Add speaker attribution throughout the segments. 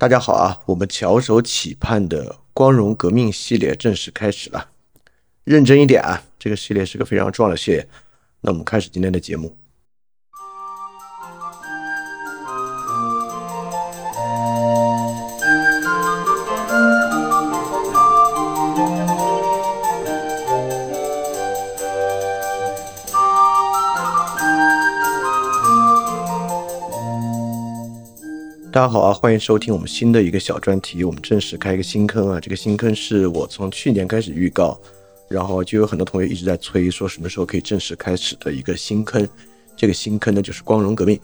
Speaker 1: 大家好啊，我们翘首企盼的光荣革命系列正式开始了。认真一点啊，这个系列是个非常重要的系列。那我们开始今天的节目。好啊，欢迎收听我们新的一个小专题。我们正式开一个新坑啊，这个新坑是我从去年开始预告，然后就有很多同学一直在催，说什么时候可以正式开始的一个新坑。这个新坑呢，就是光荣革命。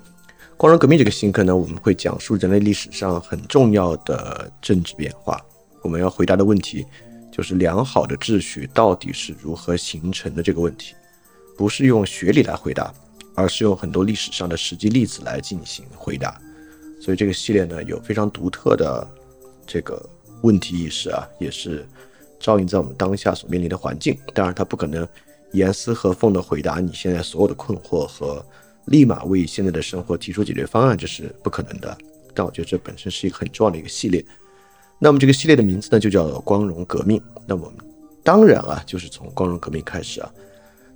Speaker 1: 光荣革命这个新坑呢，我们会讲述人类历史上很重要的政治变化。我们要回答的问题就是良好的秩序到底是如何形成的这个问题，不是用学理来回答，而是用很多历史上的实际例子来进行回答。所以这个系列呢，有非常独特的这个问题意识啊，也是照应在我们当下所面临的环境。当然，它不可能严丝合缝的回答你现在所有的困惑和立马为现在的生活提出解决方案，这是不可能的。但我觉得这本身是一个很重要的一个系列。那么这个系列的名字呢，就叫“光荣革命”。那我们当然啊，就是从光荣革命开始啊。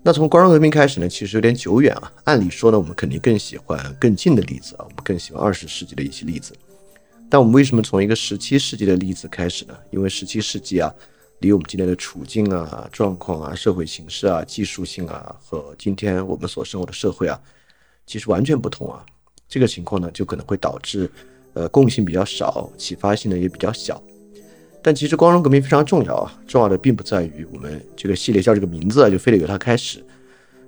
Speaker 1: 那从光荣革命开始呢，其实有点久远啊。按理说呢，我们肯定更喜欢更近的例子啊，我们更喜欢二十世纪的一些例子。但我们为什么从一个十七世纪的例子开始呢？因为十七世纪啊，离我们今天的处境啊、状况啊、社会形势啊、技术性啊，和今天我们所生活的社会啊，其实完全不同啊。这个情况呢，就可能会导致，呃，共性比较少，启发性呢也比较小。但其实光荣革命非常重要啊，重要的并不在于我们这个系列叫这个名字啊，就非得由它开始。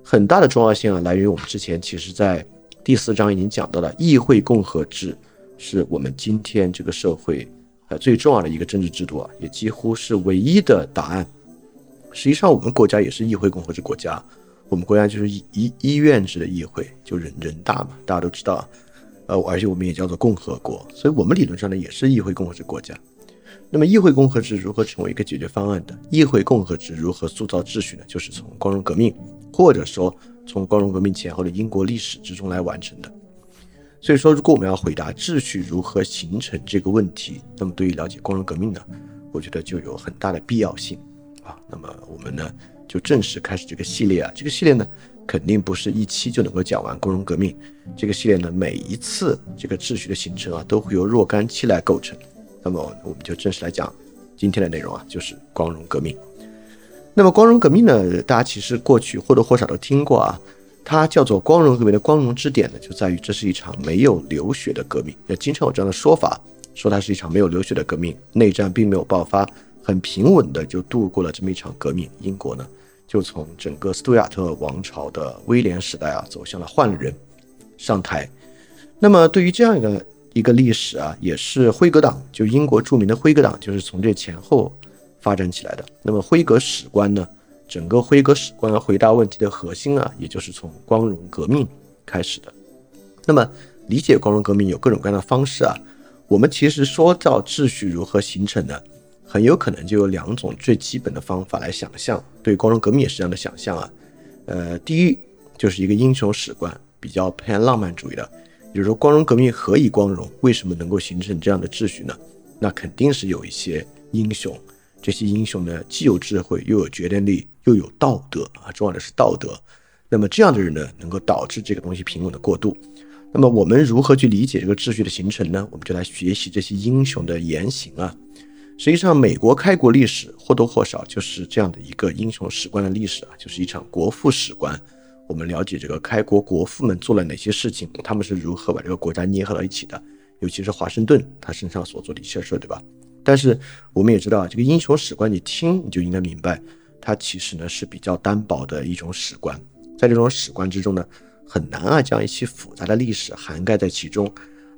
Speaker 1: 很大的重要性啊，来源于我们之前其实在第四章已经讲到了，议会共和制是我们今天这个社会呃最重要的一个政治制度啊，也几乎是唯一的答案。实际上，我们国家也是议会共和制国家，我们国家就是医医医院制的议会，就人人大嘛，大家都知道。呃，而且我们也叫做共和国，所以我们理论上呢也是议会共和制国家。那么，议会共和制如何成为一个解决方案的？议会共和制如何塑造秩序呢？就是从光荣革命，或者说从光荣革命前后的英国历史之中来完成的。所以说，如果我们要回答秩序如何形成这个问题，那么对于了解光荣革命呢，我觉得就有很大的必要性啊。那么我们呢，就正式开始这个系列啊。这个系列呢，肯定不是一期就能够讲完光荣革命。这个系列呢，每一次这个秩序的形成啊，都会由若干期来构成。那么我们就正式来讲今天的内容啊，就是光荣革命。那么光荣革命呢，大家其实过去或多或少都听过啊，它叫做光荣革命的光荣之点呢，就在于这是一场没有流血的革命。那经常有这样的说法，说它是一场没有流血的革命，内战并没有爆发，很平稳的就度过了这么一场革命。英国呢，就从整个斯图亚特王朝的威廉时代啊，走向了换人上台。那么对于这样一个。一个历史啊，也是辉格党，就英国著名的辉格党，就是从这前后发展起来的。那么辉格史观呢，整个辉格史观回答问题的核心啊，也就是从光荣革命开始的。那么理解光荣革命有各种各样的方式啊。我们其实说到秩序如何形成呢，很有可能就有两种最基本的方法来想象。对光荣革命也是这样的想象啊。呃，第一就是一个英雄史观，比较偏浪漫主义的。比如说，光荣革命何以光荣？为什么能够形成这样的秩序呢？那肯定是有一些英雄，这些英雄呢，既有智慧，又有决断力，又有道德啊，重要的是道德。那么这样的人呢，能够导致这个东西平稳的过渡。那么我们如何去理解这个秩序的形成呢？我们就来学习这些英雄的言行啊。实际上，美国开国历史或多或少就是这样的一个英雄史观的历史啊，就是一场国父史观。我们了解这个开国国父们做了哪些事情，他们是如何把这个国家捏合到一起的，尤其是华盛顿他身上所做的一些事，对吧？但是我们也知道，这个英雄史观，你听你就应该明白，它其实呢是比较单薄的一种史观，在这种史观之中呢，很难啊将一些复杂的历史涵盖在其中，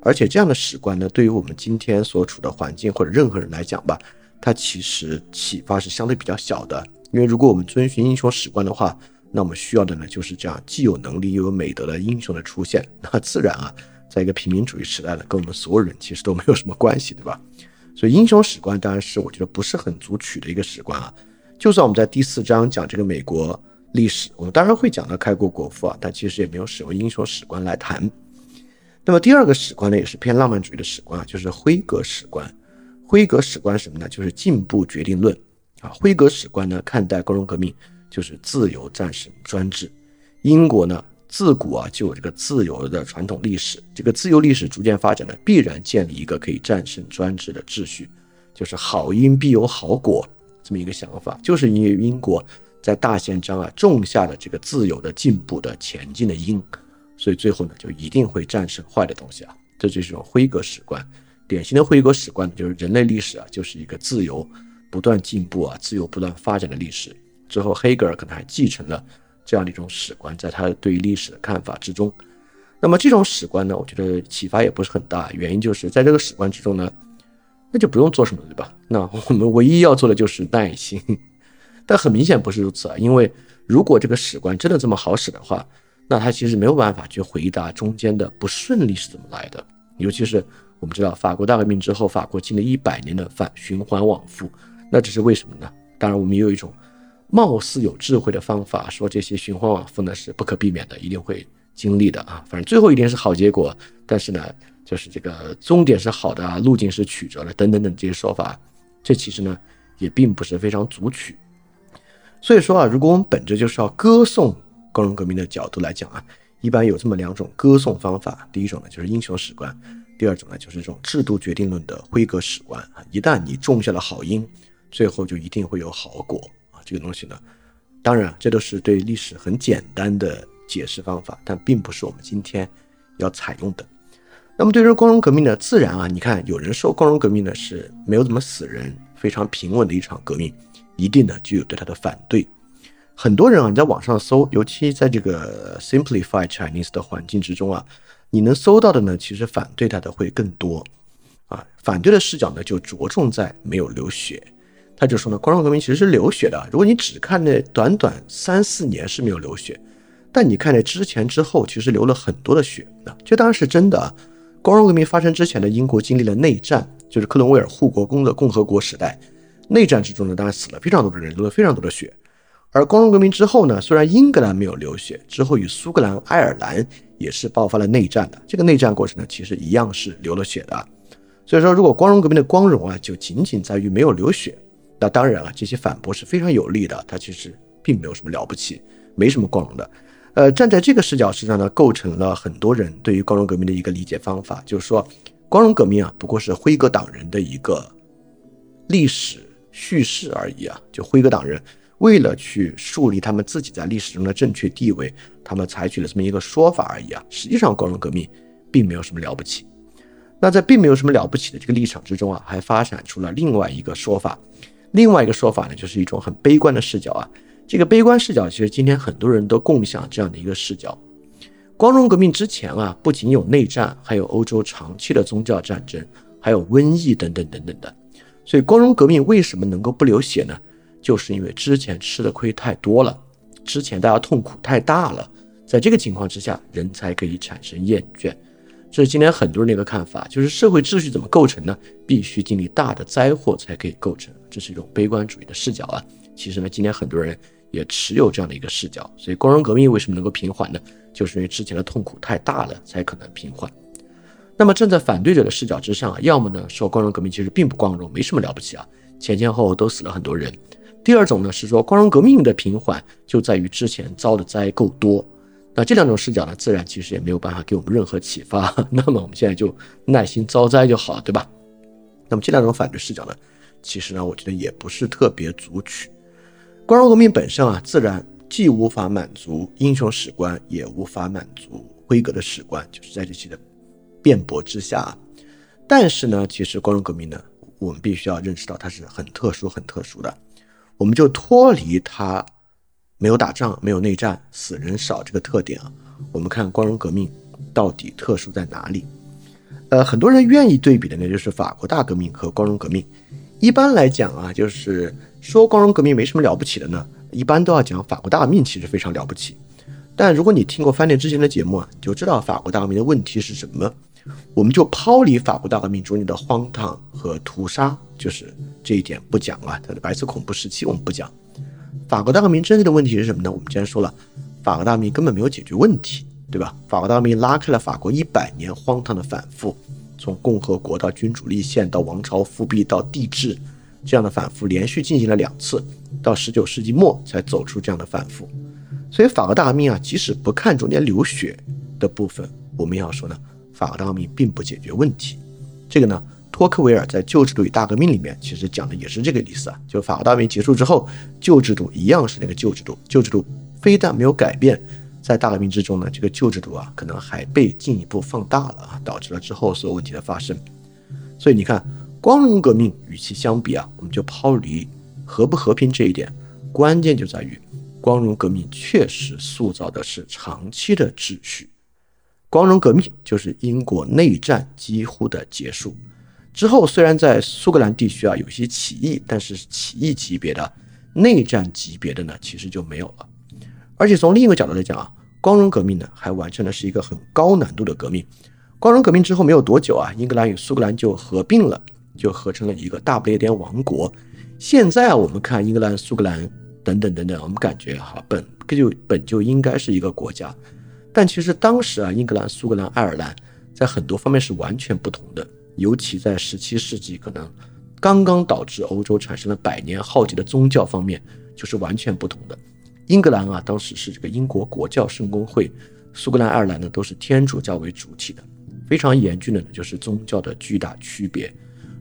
Speaker 1: 而且这样的史观呢，对于我们今天所处的环境或者任何人来讲吧，它其实启发是相对比较小的，因为如果我们遵循英雄史观的话。那我们需要的呢，就是这样既有能力又有美德的英雄的出现。那自然啊，在一个平民主义时代呢，跟我们所有人其实都没有什么关系，对吧？所以英雄史观当然是我觉得不是很足取的一个史观啊。就算我们在第四章讲这个美国历史，我们当然会讲到开国国父啊，但其实也没有使用英雄史观来谈。那么第二个史观呢，也是偏浪漫主义的史观啊，就是辉格史观。辉格史观什么呢？就是进步决定论啊。辉格史观呢，看待工农革命就是自由战胜专制。英国呢，自古啊就有这个自由的传统历史，这个自由历史逐渐发展呢，必然建立一个可以战胜专制的秩序，就是好因必有好果这么一个想法。就是因为英国在大宪章啊种下了这个自由的进步的前进的因，所以最后呢就一定会战胜坏的东西啊。这就是一种辉格史观。典型的辉格史观就是人类历史啊，就是一个自由不断进步啊，自由不断发展的历史。之后，黑格尔可能还继承了这样的一种史观，在他对于历史的看法之中。那么这种史观呢，我觉得启发也不是很大，原因就是在这个史观之中呢，那就不用做什么，对吧？那我们唯一要做的就是耐心。但很明显不是如此啊，因为如果这个史观真的这么好使的话，那他其实没有办法去回答中间的不顺利是怎么来的，尤其是。我们知道，法国大革命之后，法国经历一百年的反循环往复，那这是为什么呢？当然，我们也有一种貌似有智慧的方法，说这些循环往复呢是不可避免的，一定会经历的啊。反正最后一定是好结果，但是呢，就是这个终点是好的，路径是曲折的，等等等这些说法，这其实呢也并不是非常足取。所以说啊，如果我们本着就是要歌颂光荣革命的角度来讲啊，一般有这么两种歌颂方法，第一种呢就是英雄史观。第二种呢，就是这种制度决定论的辉格史观啊，一旦你种下了好因，最后就一定会有好果。这个东西呢，当然这都是对历史很简单的解释方法，但并不是我们今天要采用的。那么对于光荣革命呢，自然啊，你看有人说光荣革命呢是没有怎么死人，非常平稳的一场革命，一定呢就有对它的反对。很多人啊，你在网上搜，尤其在这个 Simplify Chinese 的环境之中啊。你能搜到的呢，其实反对它的会更多，啊，反对的视角呢就着重在没有流血，他就说呢，光荣革命其实是流血的。如果你只看那短短三四年是没有流血，但你看那之前之后，其实流了很多的血，啊，这当然是真的啊。光荣革命发生之前的英国经历了内战，就是克伦威尔护国公的共和国时代，内战之中呢，当然死了非常多的人，流了非常多的血。而光荣革命之后呢，虽然英格兰没有流血，之后与苏格兰、爱尔兰。也是爆发了内战的，这个内战过程呢，其实一样是流了血的。所以说，如果光荣革命的光荣啊，就仅仅在于没有流血，那当然了，这些反驳是非常有利的。它其实并没有什么了不起，没什么光荣的。呃，站在这个视角实际上呢，构成了很多人对于光荣革命的一个理解方法，就是说，光荣革命啊，不过是辉格党人的一个历史叙事而已啊，就辉格党人。为了去树立他们自己在历史中的正确地位，他们采取了这么一个说法而已啊。实际上，光荣革命并没有什么了不起。那在并没有什么了不起的这个立场之中啊，还发展出了另外一个说法。另外一个说法呢，就是一种很悲观的视角啊。这个悲观视角，其实今天很多人都共享这样的一个视角。光荣革命之前啊，不仅有内战，还有欧洲长期的宗教战争，还有瘟疫等等等等的。所以，光荣革命为什么能够不流血呢？就是因为之前吃的亏太多了，之前大家痛苦太大了，在这个情况之下，人才可以产生厌倦。这是今天很多人的一个看法，就是社会秩序怎么构成呢？必须经历大的灾祸才可以构成，这是一种悲观主义的视角啊。其实呢，今天很多人也持有这样的一个视角。所以，光荣革命为什么能够平缓呢？就是因为之前的痛苦太大了，才可能平缓。那么站在反对者的视角之上啊，要么呢说光荣革命其实并不光荣，没什么了不起啊，前前后后都死了很多人。第二种呢是说，光荣革命的平缓就在于之前遭的灾够多。那这两种视角呢，自然其实也没有办法给我们任何启发。那么我们现在就耐心遭灾就好了，对吧？那么这两种反对视角呢，其实呢，我觉得也不是特别足取。光荣革命本身啊，自然既无法满足英雄史观，也无法满足辉格的史观，就是在这些的辩驳之下。但是呢，其实光荣革命呢，我们必须要认识到它是很特殊、很特殊的。我们就脱离它没有打仗、没有内战、死人少这个特点啊，我们看光荣革命到底特殊在哪里？呃，很多人愿意对比的呢，就是法国大革命和光荣革命。一般来讲啊，就是说光荣革命没什么了不起的呢，一般都要讲法国大革命其实非常了不起。但如果你听过翻店之前的节目啊，就知道法国大革命的问题是什么。我们就抛离法国大革命中间的荒唐和屠杀，就是这一点不讲啊。它的白色恐怖时期我们不讲。法国大革命真正的问题是什么呢？我们之前说了，法国大革命根本没有解决问题对吧？法国大革命拉开了法国一百年荒唐的反复，从共和国到君主立宪，到王朝复辟，到帝制，这样的反复连续进行了两次，到十九世纪末才走出这样的反复。所以法国大革命啊，即使不看中间流血的部分，我们要说呢，法国大革命并不解决问题。这个呢？托克维尔在《旧制度与大革命》里面，其实讲的也是这个意思啊。就法国大革命结束之后，旧制度一样是那个旧制度，旧制度非但没有改变，在大革命之中呢，这个旧制度啊，可能还被进一步放大了啊，导致了之后所有问题的发生。所以你看，光荣革命与其相比啊，我们就抛离和不和平这一点，关键就在于光荣革命确实塑造的是长期的秩序。光荣革命就是英国内战几乎的结束。之后，虽然在苏格兰地区啊有些起义，但是起义级别的、内战级别的呢，其实就没有了。而且从另一个角度来讲啊，光荣革命呢还完成的是一个很高难度的革命。光荣革命之后没有多久啊，英格兰与苏格兰就合并了，就合成了一个大不列颠王国。现在啊，我们看英格兰、苏格兰等等等等，我们感觉哈本就本就应该是一个国家，但其实当时啊，英格兰、苏格兰、爱尔兰在很多方面是完全不同的。尤其在十七世纪，可能刚刚导致欧洲产生了百年浩劫的宗教方面，就是完全不同的。英格兰啊，当时是这个英国国教圣公会；苏格兰、爱尔兰呢，都是天主教为主体的。非常严峻的呢，就是宗教的巨大区别。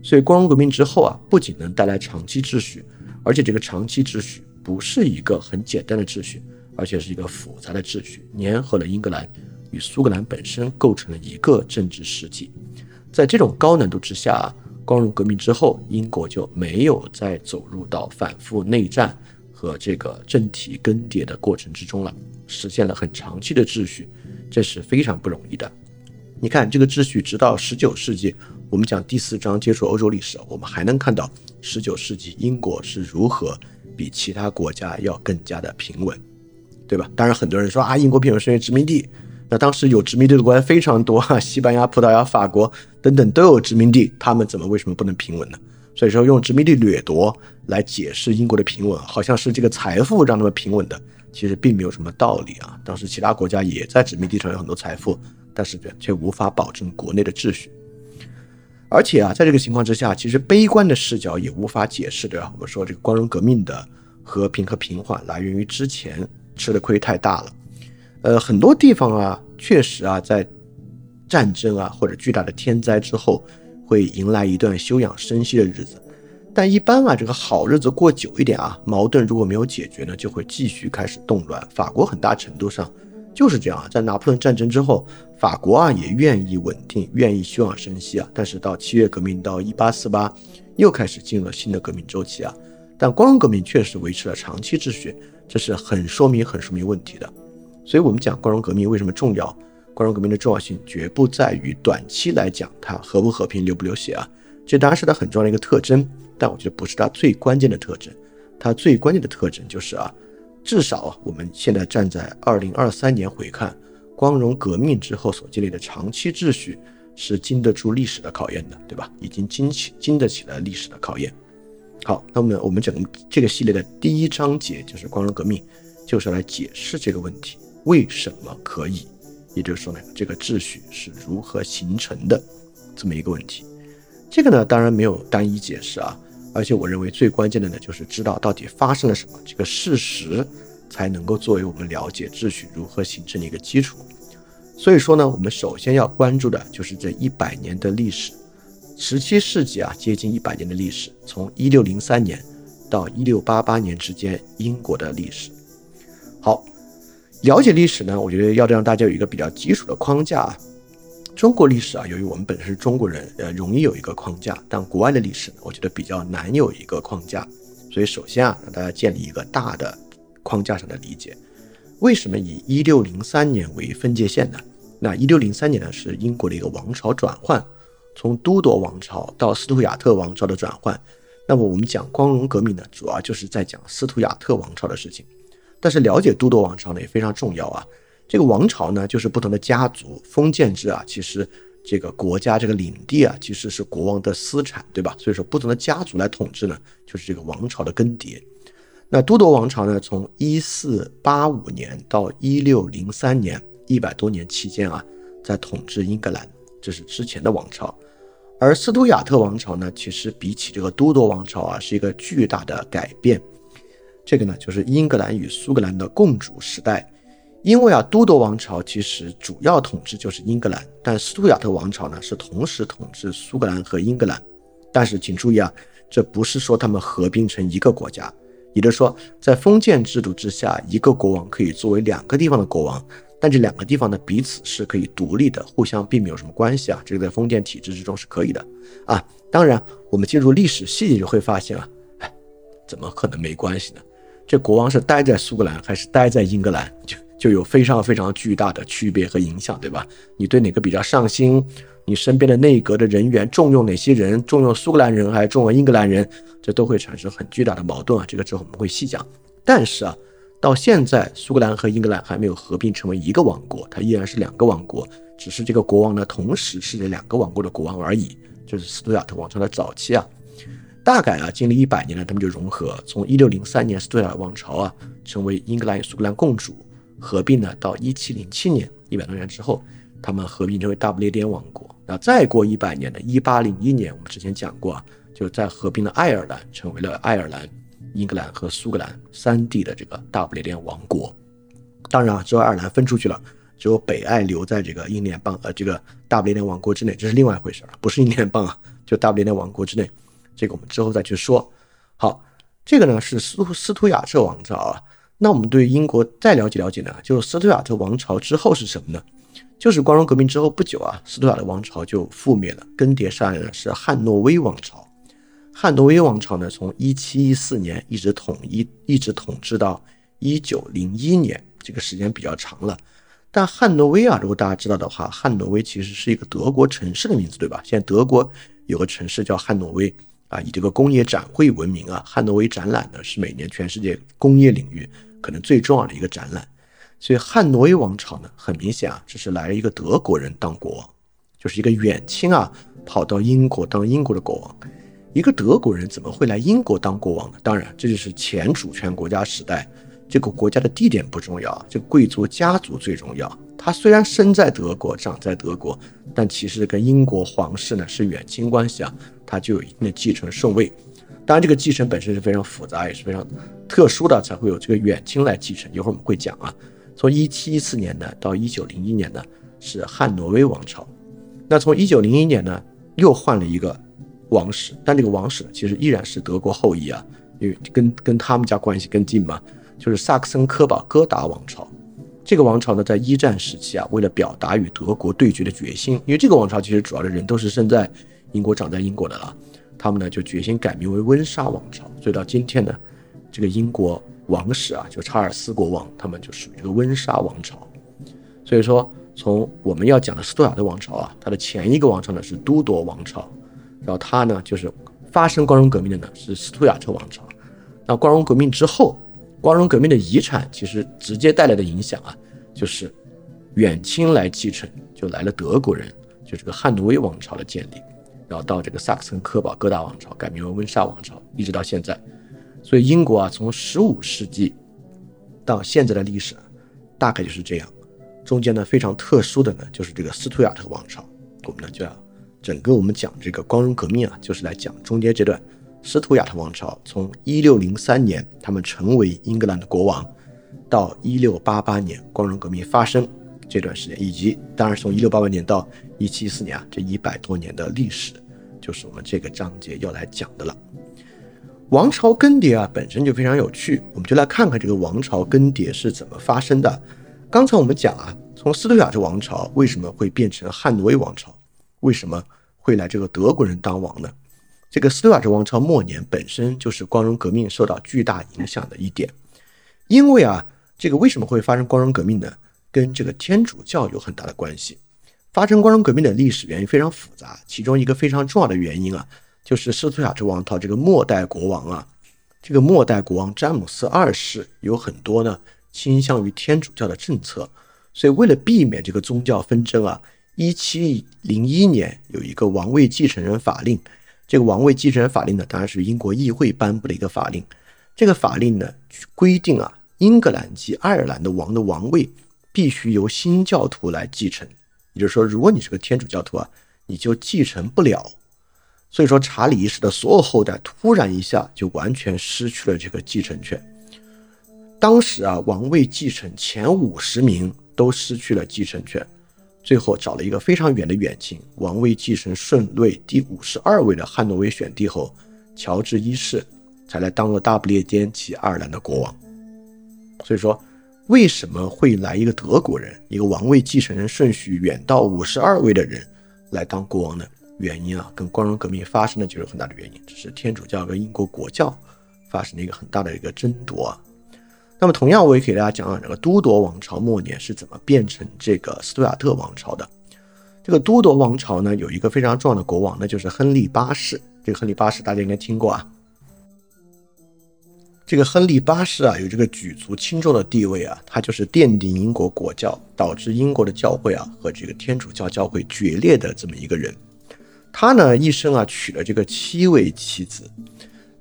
Speaker 1: 所以，光荣革命之后啊，不仅能带来长期秩序，而且这个长期秩序不是一个很简单的秩序，而且是一个复杂的秩序，粘合了英格兰与苏格兰本身，构成了一个政治实体。在这种高难度之下啊，光荣革命之后，英国就没有再走入到反复内战和这个政体更迭的过程之中了，实现了很长期的秩序，这是非常不容易的。你看这个秩序，直到十九世纪，我们讲第四章接触欧洲历史，我们还能看到十九世纪英国是如何比其他国家要更加的平稳，对吧？当然，很多人说啊，英国平稳是因为殖民地。那当时有殖民地的国家非常多哈，西班牙、葡萄牙、法国等等都有殖民地，他们怎么为什么不能平稳呢？所以说用殖民地掠夺来解释英国的平稳，好像是这个财富让他们平稳的，其实并没有什么道理啊。当时其他国家也在殖民地上有很多财富，但是却无法保证国内的秩序。而且啊，在这个情况之下，其实悲观的视角也无法解释，对吧？我们说这个光荣革命的和平和平缓来源于之前吃的亏太大了。呃，很多地方啊，确实啊，在战争啊或者巨大的天灾之后，会迎来一段休养生息的日子。但一般啊，这个好日子过久一点啊，矛盾如果没有解决呢，就会继续开始动乱。法国很大程度上就是这样啊，在拿破仑战争之后，法国啊也愿意稳定，愿意休养生息啊。但是到七月革命，到一八四八，又开始进入了新的革命周期啊。但光荣革命确实维持了长期秩序，这是很说明、很说明问题的。所以，我们讲光荣革命为什么重要？光荣革命的重要性绝不在于短期来讲它和不和平、流不流血啊，这当然是它很重要的一个特征，但我觉得不是它最关键的特征。它最关键的特征就是啊，至少我们现在站在二零二三年回看，光荣革命之后所建立的长期秩序是经得住历史的考验的，对吧？已经经起经得起了历史的考验。好，那么我们整个这个系列的第一章节就是光荣革命，就是来解释这个问题。为什么可以？也就是说呢，这个秩序是如何形成的，这么一个问题。这个呢，当然没有单一解释啊，而且我认为最关键的呢，就是知道到底发生了什么，这个事实才能够作为我们了解秩序如何形成的一个基础。所以说呢，我们首先要关注的就是这一百年的历史，十七世纪啊，接近一百年的历史，从一六零三年到一六八八年之间，英国的历史。好。了解历史呢，我觉得要让大家有一个比较基础的框架。中国历史啊，由于我们本身是中国人，呃，容易有一个框架；但国外的历史呢，我觉得比较难有一个框架。所以，首先啊，让大家建立一个大的框架上的理解。为什么以一六零三年为分界线呢？那一六零三年呢，是英国的一个王朝转换，从都铎王朝到斯图亚特王朝的转换。那么，我们讲光荣革命呢，主要就是在讲斯图亚特王朝的事情。但是了解都铎王朝呢也非常重要啊。这个王朝呢就是不同的家族封建制啊，其实这个国家这个领地啊其实是国王的私产，对吧？所以说不同的家族来统治呢，就是这个王朝的更迭。那都铎王朝呢，从一四八五年到一六零三年，一百多年期间啊，在统治英格兰，这是之前的王朝。而斯图亚特王朝呢，其实比起这个都铎王朝啊，是一个巨大的改变。这个呢，就是英格兰与苏格兰的共主时代。因为啊，都铎王朝其实主要统治就是英格兰，但斯图亚特王朝呢是同时统治苏格兰和英格兰。但是请注意啊，这不是说他们合并成一个国家，也就是说，在封建制度之下，一个国王可以作为两个地方的国王，但这两个地方呢彼此是可以独立的，互相并没有什么关系啊。这个在封建体制之中是可以的啊。当然，我们进入历史细节就会发现啊，哎，怎么可能没关系呢？这国王是待在苏格兰还是待在英格兰，就就有非常非常巨大的区别和影响，对吧？你对哪个比较上心？你身边的内阁的人员重用哪些人？重用苏格兰人还是重用英格兰人？这都会产生很巨大的矛盾啊！这个之后我们会细讲。但是啊，到现在苏格兰和英格兰还没有合并成为一个王国，它依然是两个王国，只是这个国王呢，同时是这两个王国的国王而已。就是斯图亚特王朝的早期啊。大概啊，经历一百年呢，他们就融合。从一六零三年，斯图亚特王朝啊成为英格兰与苏格兰共主，合并呢，到一七零七年，一百多年之后，他们合并成为大不列颠王国。那再过一百年呢，一八零一年，我们之前讲过啊，就在合并了爱尔兰，成为了爱尔兰、英格兰和苏格兰三地的这个大不列颠王国。当然啊，只有爱尔兰分出去了，只有北爱留在这个英联邦呃这个大不列颠王国之内，这是另外一回事儿，不是英联邦啊，就大不列颠王国之内。这个我们之后再去说。好，这个呢是斯斯图亚特王朝啊。那我们对英国再了解了解呢，就是斯图亚特王朝之后是什么呢？就是光荣革命之后不久啊，斯图亚特王朝就覆灭了，更迭上来的是汉诺威王朝。汉诺威王朝呢，从一七一四年一直统一，一直统治到一九零一年，这个时间比较长了。但汉诺威啊，如果大家知道的话，汉诺威其实是一个德国城市的名字，对吧？现在德国有个城市叫汉诺威。啊，以这个工业展会闻名啊，汉诺威展览呢是每年全世界工业领域可能最重要的一个展览，所以汉诺威王朝呢，很明显啊，这是来了一个德国人当国王，就是一个远亲啊，跑到英国当英国的国王，一个德国人怎么会来英国当国王呢？当然，这就是前主权国家时代，这个国家的地点不重要，这贵族家族最重要。他虽然生在德国，长在德国，但其实跟英国皇室呢是远亲关系啊。他就有一定的继承顺位，当然这个继承本身是非常复杂，也是非常特殊的，才会有这个远亲来继承。一会儿我们会讲啊。从一七一四年呢到一九零一年呢是汉诺威王朝，那从一九零一年呢又换了一个王室，但这个王室其实依然是德国后裔啊，因为跟跟他们家关系更近嘛，就是萨克森科堡哥达王朝。这个王朝呢在一战时期啊，为了表达与德国对决的决心，因为这个王朝其实主要的人都是生在。英国长在英国的了，他们呢就决心改名为温莎王朝，所以到今天呢，这个英国王室啊，就查尔斯国王，他们就属于这个温莎王朝。所以说，从我们要讲的斯图亚特王朝啊，它的前一个王朝呢是都铎王朝，然后它呢就是发生光荣革命的呢是斯图亚特王朝。那光荣革命之后，光荣革命的遗产其实直接带来的影响啊，就是远亲来继承，就来了德国人，就这个汉诺威王朝的建立。然后到这个萨克森科堡哥大王朝改名为温莎王朝，一直到现在。所以英国啊，从十五世纪到现在的历史，大概就是这样。中间呢非常特殊的呢，就是这个斯图亚特王朝。我们呢就要整个我们讲这个光荣革命啊，就是来讲中间这段斯图亚特王朝从一六零三年他们成为英格兰的国王，到一六八八年光荣革命发生这段时间，以及当然从一六八八年到一七四年啊这一百多年的历史。就是我们这个章节要来讲的了。王朝更迭啊，本身就非常有趣，我们就来看看这个王朝更迭是怎么发生的。刚才我们讲啊，从斯图亚特王朝为什么会变成汉诺威王朝，为什么会来这个德国人当王呢？这个斯图亚特王朝末年本身就是光荣革命受到巨大影响的一点，因为啊，这个为什么会发生光荣革命呢？跟这个天主教有很大的关系。发生光荣革命的历史原因非常复杂，其中一个非常重要的原因啊，就是斯图亚特王朝这个末代国王啊，这个末代国王詹姆斯二世有很多呢倾向于天主教的政策，所以为了避免这个宗教纷争啊，一七零一年有一个王位继承人法令，这个王位继承人法令呢，当然是英国议会颁布的一个法令，这个法令呢规定啊，英格兰及爱尔兰的王的王位必须由新教徒来继承。也就是说，如果你是个天主教徒啊，你就继承不了。所以说，查理一世的所有后代突然一下就完全失去了这个继承权。当时啊，王位继承前五十名都失去了继承权，最后找了一个非常远的远亲，王位继承顺位第五十二位的汉诺威选帝后乔治一世，才来当了大不列颠及爱尔兰的国王。所以说，为什么会来一个德国人，一个王位继承人顺序远到五十二位的人来当国王呢？原因啊，跟光荣革命发生的就是很大的原因，只是天主教跟英国国教发生了一个很大的一个争夺啊。那么，同样我也给大家讲讲这个都铎王朝末年是怎么变成这个斯图亚特王朝的。这个都铎王朝呢，有一个非常重要的国王，那就是亨利八世。这个亨利八世大家应该听过啊。这个亨利八世啊，有这个举足轻重的地位啊，他就是奠定英国国教，导致英国的教会啊和这个天主教教会决裂的这么一个人。他呢一生啊娶了这个七位妻子，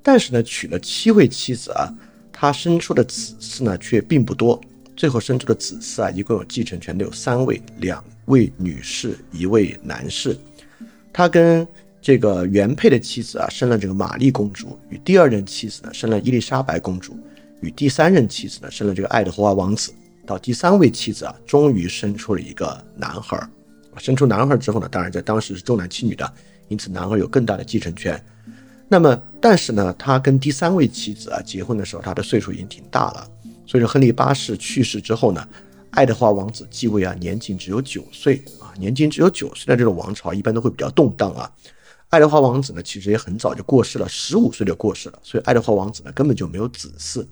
Speaker 1: 但是呢娶了七位妻子啊。他生出的子嗣呢，却并不多。最后生出的子嗣啊，一共有继承权的有三位，两位女士，一位男士。他跟这个原配的妻子啊，生了这个玛丽公主；与第二任妻子呢，生了伊丽莎白公主；与第三任妻子呢，生了这个爱德华王子。到第三位妻子啊，终于生出了一个男孩。生出男孩之后呢，当然在当时是重男轻女的，因此男孩有更大的继承权。那么，但是呢，他跟第三位妻子啊结婚的时候，他的岁数已经挺大了。所以说，亨利八世去世之后呢，爱德华王子继位啊，年仅只有九岁啊，年仅只有九岁的这种王朝一般都会比较动荡啊。爱德华王子呢，其实也很早就过世了，十五岁就过世了。所以爱德华王子呢，根本就没有子嗣。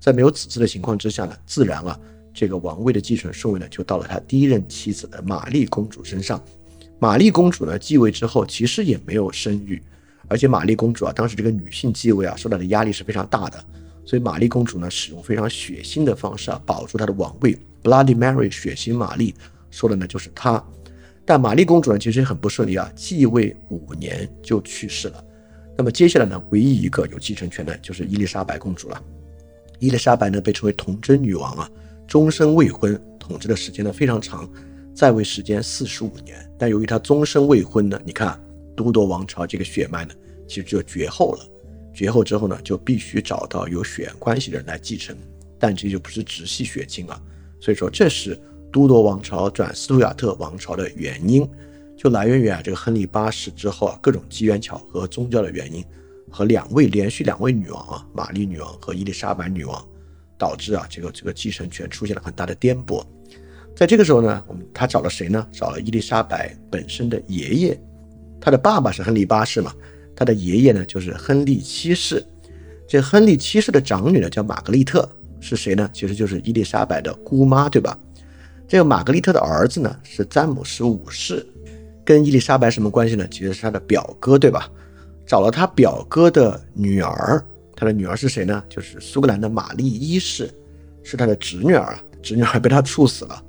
Speaker 1: 在没有子嗣的情况之下呢，自然啊，这个王位的继承顺位呢，就到了他第一任妻子的玛丽公主身上。玛丽公主呢，继位之后其实也没有生育。而且玛丽公主啊，当时这个女性继位啊，受到的压力是非常大的，所以玛丽公主呢，使用非常血腥的方式啊，保住她的王位。Bloody Mary，血腥玛丽，说的呢就是她。但玛丽公主呢，其实很不顺利啊，继位五年就去世了。那么接下来呢，唯一一个有继承权的就是伊丽莎白公主了。伊丽莎白呢，被称为童贞女王啊，终身未婚，统治的时间呢非常长，在位时间四十五年。但由于她终身未婚呢，你看。都铎王朝这个血脉呢，其实就绝后了。绝后之后呢，就必须找到有血缘关系的人来继承，但这就不是直系血亲了。所以说，这是都铎王朝转斯图亚特王朝的原因，就来源于啊这个亨利八世之后啊各种机缘巧合、宗教的原因和两位连续两位女王啊，玛丽女王和伊丽莎白女王，导致啊这个这个继承权出现了很大的颠簸。在这个时候呢，我们他找了谁呢？找了伊丽莎白本身的爷爷。他的爸爸是亨利八世嘛，他的爷爷呢就是亨利七世，这亨利七世的长女呢叫玛格丽特，是谁呢？其实就是伊丽莎白的姑妈，对吧？这个玛格丽特的儿子呢是詹姆斯五世，跟伊丽莎白什么关系呢？其实是他的表哥，对吧？找了他表哥的女儿，他的女儿是谁呢？就是苏格兰的玛丽一世，是他的侄女儿，侄女儿被他处死了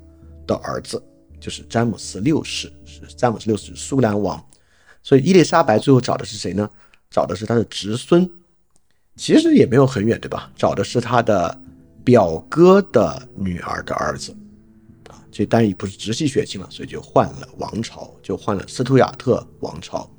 Speaker 1: 的儿子，就是詹姆斯六世，是詹姆斯六世苏格兰王。所以伊丽莎白最后找的是谁呢？找的是她的侄孙，其实也没有很远，对吧？找的是她的表哥的女儿的儿子，啊，这当然也不是直系血亲了，所以就换了王朝，就换了斯图亚特王朝。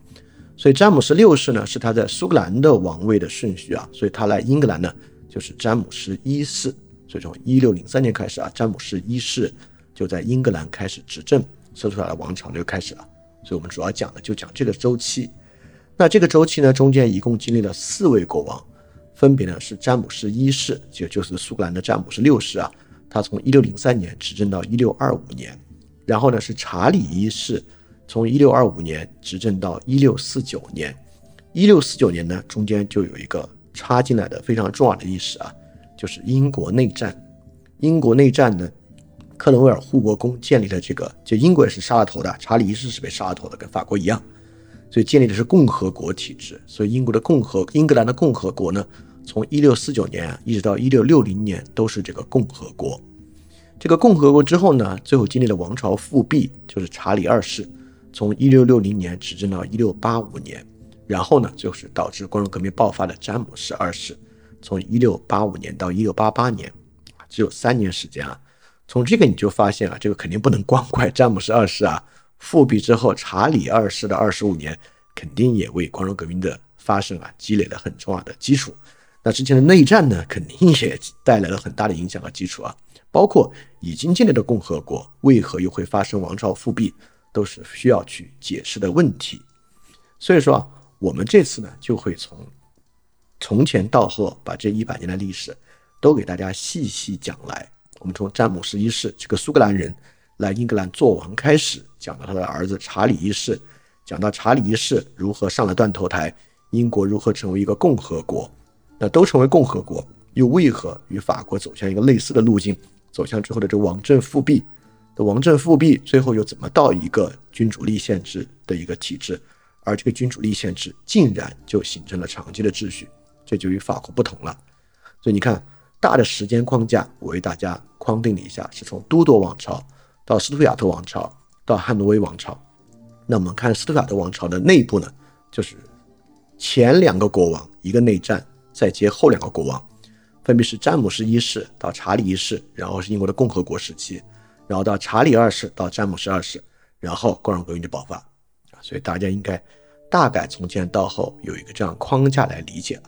Speaker 1: 所以詹姆斯六世呢是他在苏格兰的王位的顺序啊，所以他来英格兰呢就是詹姆斯一世。所以从一六零三年开始啊，詹姆斯一世就在英格兰开始执政，斯图亚特王朝就开始了。所以我们主要讲的就讲这个周期，那这个周期呢，中间一共经历了四位国王，分别呢是詹姆斯一世，就就是苏格兰的詹姆斯六世啊，他从一六零三年执政到一六二五年，然后呢是查理一世，从一六二五年执政到一六四九年，一六四九年呢中间就有一个插进来的非常重要的历史啊，就是英国内战，英国内战呢。克伦威尔护国公建立了这个，就英国也是杀了头的，查理一世是被杀了头的，跟法国一样，所以建立的是共和国体制。所以英国的共和，英格兰的共和国呢，从一六四九年啊，一直到一六六零年都是这个共和国。这个共和国之后呢，最后经历了王朝复辟，就是查理二世，从一六六零年执政到一六八五年，然后呢，就是导致光荣革命爆发的詹姆斯二世，从一六八五年到一六八八年，只有三年时间啊。从这个你就发现啊，这个肯定不能光怪詹姆斯二世啊，复辟之后查理二世的二十五年肯定也为光荣革命的发生啊积累了很重要的基础。那之前的内战呢，肯定也带来了很大的影响和基础啊，包括已经建立的共和国为何又会发生王朝复辟，都是需要去解释的问题。所以说啊，我们这次呢就会从从前到后把这一百年的历史都给大家细细讲来。我们从詹姆斯一世这个苏格兰人来英格兰做王开始，讲到他的儿子查理一世，讲到查理一世如何上了断头台，英国如何成为一个共和国。那都成为共和国，又为何与法国走向一个类似的路径，走向之后的这个王政复辟的王政复辟，最后又怎么到一个君主立宪制的一个体制？而这个君主立宪制竟然就形成了长期的秩序，这就与法国不同了。所以你看，大的时间框架我为大家框定了一下，是从都铎王朝到斯图亚特王朝到汉诺威王朝。那我们看斯图亚特王朝的内部呢，就是前两个国王一个内战。再接后两个国王，分别是詹姆斯一世到查理一世，然后是英国的共和国时期，然后到查理二世到詹姆斯二世，然后光荣革命就爆发，所以大家应该大概从前到后有一个这样框架来理解了。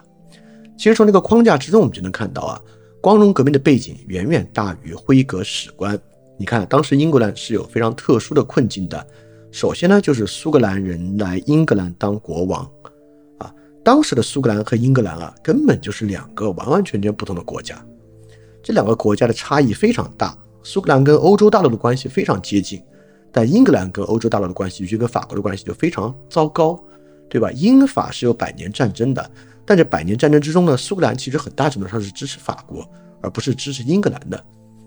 Speaker 1: 其实从这个框架之中，我们就能看到啊，光荣革命的背景远远大于辉格史观。你看，当时英格兰是有非常特殊的困境的，首先呢，就是苏格兰人来英格兰当国王。啊当时的苏格兰和英格兰啊，根本就是两个完完全全不同的国家，这两个国家的差异非常大。苏格兰跟欧洲大陆的关系非常接近，但英格兰跟欧洲大陆的关系，尤其跟法国的关系就非常糟糕，对吧？英法是有百年战争的，但这百年战争之中呢，苏格兰其实很大程度上是支持法国，而不是支持英格兰的，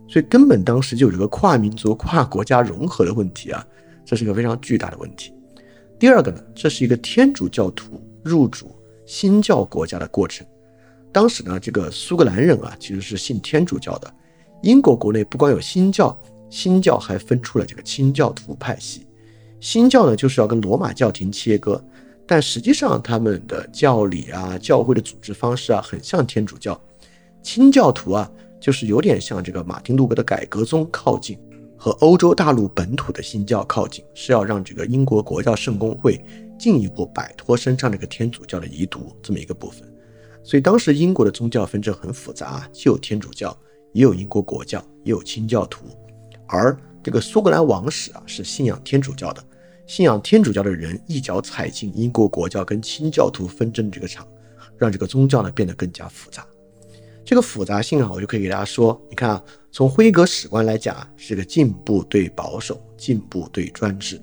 Speaker 1: 所以根本当时就有这个跨民族、跨国家融合的问题啊，这是一个非常巨大的问题。第二个呢，这是一个天主教徒入主。新教国家的过程，当时呢，这个苏格兰人啊，其实是信天主教的。英国国内不光有新教，新教还分出了这个清教徒派系。新教呢，就是要跟罗马教廷切割，但实际上他们的教理啊、教会的组织方式啊，很像天主教。清教徒啊，就是有点像这个马丁路德的改革宗靠近，和欧洲大陆本土的新教靠近，是要让这个英国国教圣公会。进一步摆脱身上这个天主教的遗毒这么一个部分，所以当时英国的宗教纷争很复杂，既有天主教，也有英国国教，也有清教徒。而这个苏格兰王室啊是信仰天主教的，信仰天主教的人一脚踩进英国国教跟清教徒纷争的这个场，让这个宗教呢变得更加复杂。这个复杂性啊，我就可以给大家说，你看啊，从辉格史观来讲啊，是个进步对保守，进步对专制。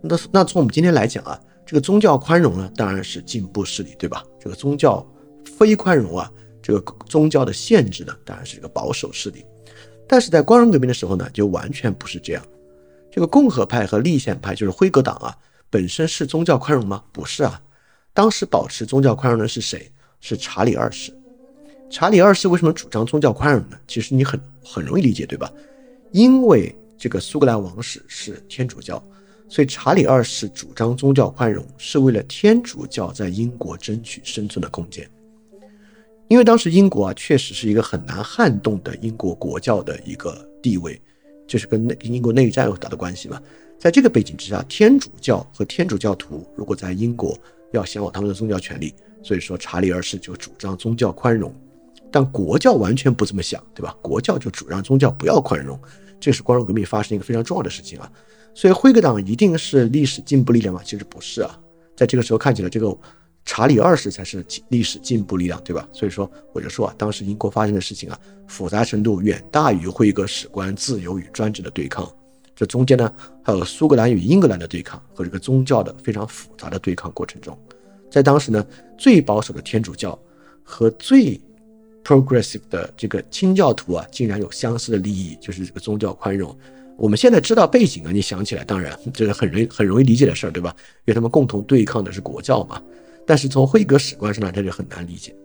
Speaker 1: 那那从我们今天来讲啊。这个宗教宽容呢，当然是进步势力，对吧？这个宗教非宽容啊，这个宗教的限制呢，当然是一个保守势力。但是在光荣革命的时候呢，就完全不是这样。这个共和派和立宪派，就是辉格党啊，本身是宗教宽容吗？不是啊。当时保持宗教宽容的是谁？是查理二世。查理二世为什么主张宗教宽容呢？其实你很很容易理解，对吧？因为这个苏格兰王室是天主教。所以，查理二世主张宗教宽容，是为了天主教在英国争取生存的空间。因为当时英国啊，确实是一个很难撼动的英国国教的一个地位，就是跟内英国内战有很大的关系嘛。在这个背景之下，天主教和天主教徒如果在英国要享有他们的宗教权利，所以说查理二世就主张宗教宽容。但国教完全不这么想，对吧？国教就主张宗教不要宽容，这是光荣革命发生一个非常重要的事情啊。所以辉格党一定是历史进步力量吗？其实不是啊，在这个时候看起来，这个查理二世才是历史进步力量，对吧？所以说我就说啊，当时英国发生的事情啊，复杂程度远大于辉格史观自由与专制的对抗。这中间呢，还有苏格兰与英格兰的对抗和这个宗教的非常复杂的对抗过程中，在当时呢，最保守的天主教和最 progressive 的这个清教徒啊，竟然有相似的利益，就是这个宗教宽容。我们现在知道背景啊，你想起来，当然这是很容很容易理解的事儿，对吧？因为他们共同对抗的是国教嘛。但是从辉格史观上呢，这就很难理解。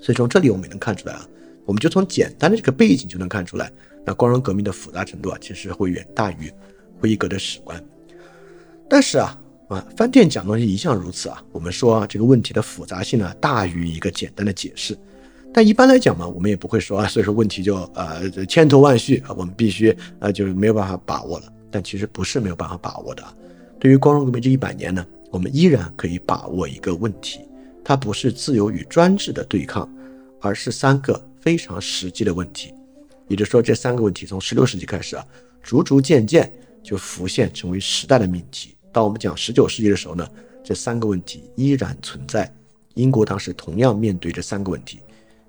Speaker 1: 所以从这里我们也能看出来啊，我们就从简单的这个背景就能看出来，那光荣革命的复杂程度啊，其实会远大于辉格的史观。但是啊啊，饭店讲东西一向如此啊，我们说啊这个问题的复杂性呢，大于一个简单的解释。但一般来讲嘛，我们也不会说啊，所以说问题就呃千头万绪啊，我们必须呃就是没有办法把握了。但其实不是没有办法把握的。对于光荣革命这一百年呢，我们依然可以把握一个问题，它不是自由与专制的对抗，而是三个非常实际的问题。也就是说，这三个问题从十六世纪开始啊，逐逐渐渐就浮现成为时代的命题。当我们讲十九世纪的时候呢，这三个问题依然存在。英国当时同样面对这三个问题。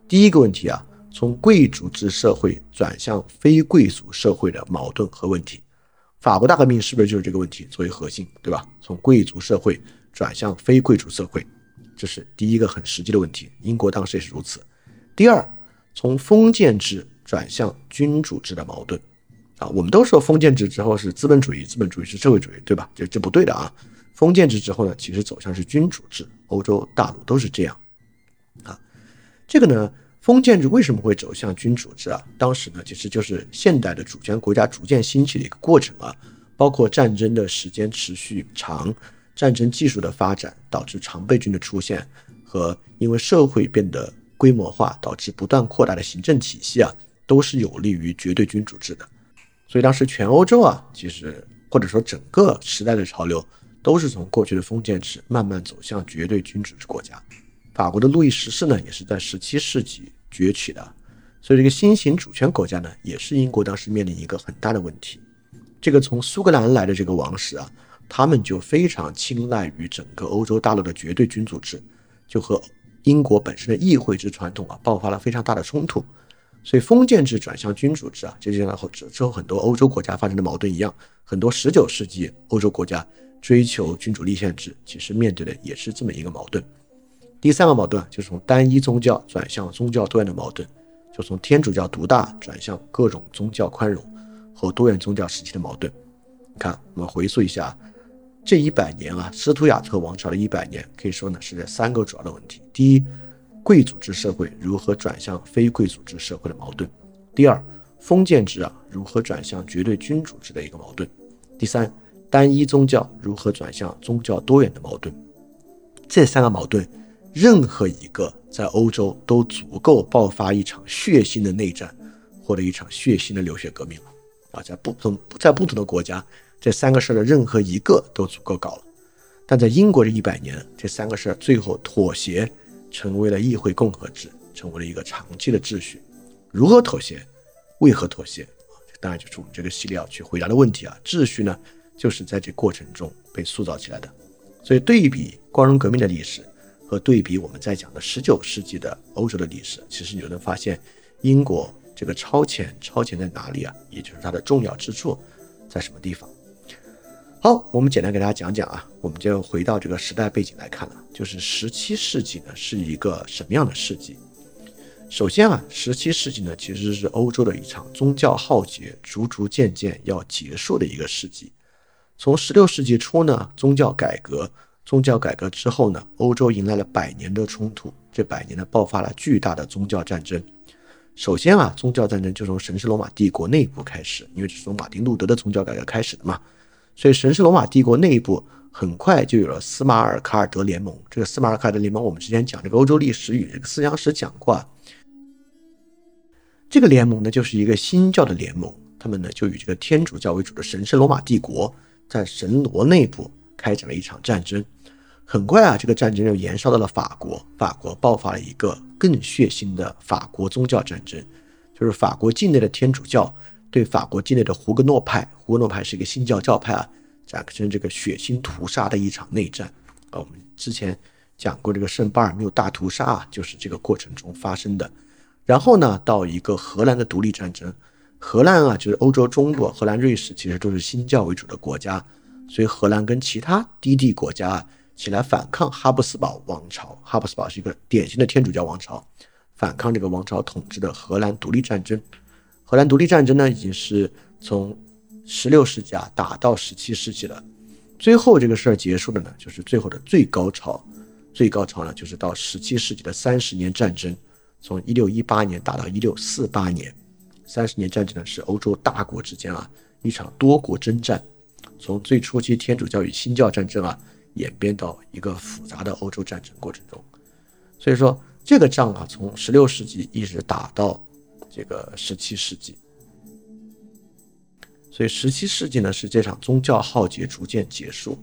Speaker 1: 第一个问题啊，从贵族制社会转向非贵族社会的矛盾和问题。法国大革命是不是就是这个问题作为核心，对吧？从贵族社会转向非贵族社会，这是第一个很实际的问题。英国当时也是如此。第二，从封建制转向君主制的矛盾啊，我们都说封建制之后是资本主义，资本主义是社会主义，对吧？这这不对的啊。封建制之后呢，其实走向是君主制，欧洲大陆都是这样啊。这个呢？封建制为什么会走向君主制啊？当时呢，其实就是现代的主权国家逐渐兴起的一个过程啊，包括战争的时间持续长，战争技术的发展导致常备军的出现，和因为社会变得规模化导致不断扩大的行政体系啊，都是有利于绝对君主制的。所以当时全欧洲啊，其实或者说整个时代的潮流，都是从过去的封建制慢慢走向绝对君主制国家。法国的路易十四呢，也是在十七世纪崛起的，所以这个新型主权国家呢，也是英国当时面临一个很大的问题。这个从苏格兰来的这个王室啊，他们就非常青睐于整个欧洲大陆的绝对君主制，就和英国本身的议会制传统啊，爆发了非常大的冲突。所以封建制转向君主制啊，就像后之之后很多欧洲国家发生的矛盾一样，很多十九世纪欧洲国家追求君主立宪制，其实面对的也是这么一个矛盾。第三个矛盾就是从单一宗教转向宗教多元的矛盾，就从天主教独大转向各种宗教宽容和多元宗教时期的矛盾。你看，我们回溯一下这一百年啊，斯图亚特王朝的一百年，可以说呢是这三个主要的问题：第一，贵族制社会如何转向非贵族制社会的矛盾；第二，封建制啊如何转向绝对君主制的一个矛盾；第三，单一宗教如何转向宗教多元的矛盾。这三个矛盾。任何一个在欧洲都足够爆发一场血腥的内战，或者一场血腥的流血革命了啊！在不同在不同的国家，这三个事儿的任何一个都足够搞了。但在英国这一百年，这三个事儿最后妥协，成为了议会共和制，成为了一个长期的秩序。如何妥协？为何妥协？这当然就是我们这个系列要去回答的问题啊！秩序呢，就是在这过程中被塑造起来的。所以对比光荣革命的历史。和对比我们在讲的十九世纪的欧洲的历史，其实你就能发现，英国这个超前超前在哪里啊？也就是它的重要之处在什么地方？好，我们简单给大家讲讲啊，我们就回到这个时代背景来看了，就是十七世纪呢是一个什么样的世纪？首先啊，十七世纪呢其实是欧洲的一场宗教浩劫逐逐渐渐要结束的一个世纪。从十六世纪初呢，宗教改革。宗教改革之后呢，欧洲迎来了百年的冲突。这百年呢，爆发了巨大的宗教战争。首先啊，宗教战争就从神圣罗马帝国内部开始，因为这是从马丁路德的宗教改革开始的嘛。所以神圣罗马帝国内部很快就有了斯马尔卡尔德联盟。这个斯马尔卡尔德联盟，我们之前讲这个欧洲历史与这个思想史讲过。啊。这个联盟呢，就是一个新教的联盟，他们呢就与这个天主教为主的神圣罗马帝国在神罗内部。开展了一场战争，很快啊，这个战争又延烧到了法国。法国爆发了一个更血腥的法国宗教战争，就是法国境内的天主教对法国境内的胡格诺派，胡格诺派是一个新教教派啊，展开这个血腥屠杀的一场内战。啊，我们之前讲过这个圣巴尔缪大屠杀啊，就是这个过程中发生的。然后呢，到一个荷兰的独立战争，荷兰啊，就是欧洲中部，荷兰、瑞士其实都是新教为主的国家。所以荷兰跟其他低地国家啊起来反抗哈布斯堡王朝。哈布斯堡是一个典型的天主教王朝，反抗这个王朝统治的荷兰独立战争。荷兰独立战争呢，已经是从十六世纪啊打到十七世纪了。最后这个事儿结束的呢，就是最后的最高潮。最高潮呢，就是到十七世纪的三十年战争，从一六一八年打到一六四八年。三十年战争呢，是欧洲大国之间啊一场多国征战。从最初期天主教与新教战争啊，演变到一个复杂的欧洲战争过程中，所以说这个仗啊，从十六世纪一直打到这个十七世纪。所以十七世纪呢，是这场宗教浩劫逐渐结束。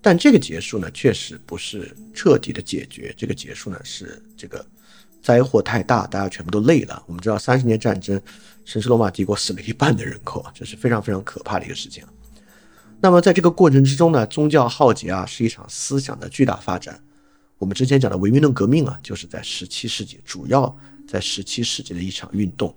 Speaker 1: 但这个结束呢，确实不是彻底的解决。这个结束呢，是这个灾祸太大，大家全部都累了。我们知道，三十年战争，神圣罗马帝国死了一半的人口，这是非常非常可怕的一个事情。那么在这个过程之中呢，宗教浩劫啊，是一场思想的巨大发展。我们之前讲的唯名论革命啊，就是在十七世纪，主要在十七世纪的一场运动。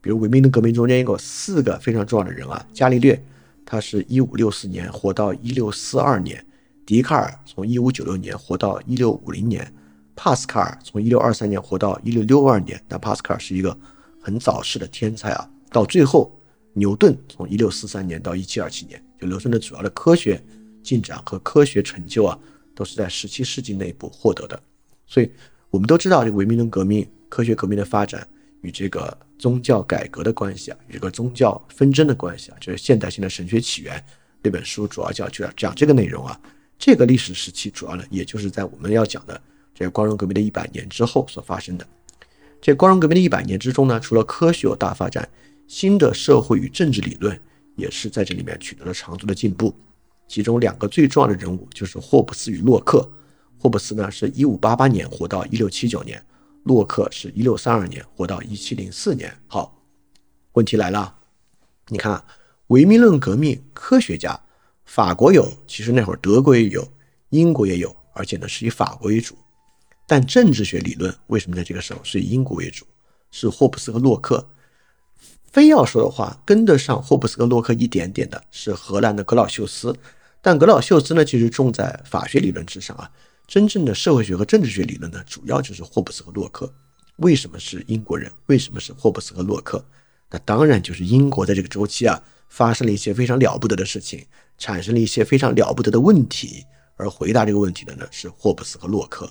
Speaker 1: 比如唯名论革命中间有四个非常重要的人啊，伽利略，他是一五六四年活到一六四二年。笛卡尔从一五九六年活到一六五零年，帕斯卡尔从一六二三年活到一六六二年。但帕斯卡尔是一个很早逝的天才啊。到最后，牛顿从一六四三年到一七二七年，就牛顿的主要的科学进展和科学成就啊，都是在十七世纪内部获得的。所以，我们都知道这个唯名论革命、科学革命的发展与这个宗教改革的关系啊，与这个宗教纷争的关系啊，就是现代性的神学起源那本书主要讲就要讲这个内容啊。这个历史时期主要呢，也就是在我们要讲的这个光荣革命的一百年之后所发生的。这光荣革命的一百年之中呢，除了科学大发展，新的社会与政治理论也是在这里面取得了长足的进步。其中两个最重要的人物就是霍布斯与洛克。霍布斯呢是一五八八年活到一六七九年，洛克是一六三二年活到一七零四年。好，问题来了，你看唯名论革命科学家。法国有，其实那会儿德国也有，英国也有，而且呢是以法国为主。但政治学理论为什么在这个时候是以英国为主？是霍布斯和洛克。非要说的话，跟得上霍布斯和洛克一点点的是荷兰的格老秀斯。但格老秀斯呢，其实重在法学理论之上啊。真正的社会学和政治学理论呢，主要就是霍布斯和洛克。为什么是英国人？为什么是霍布斯和洛克？那当然就是英国在这个周期啊。发生了一些非常了不得的事情，产生了一些非常了不得的问题，而回答这个问题的呢是霍布斯和洛克，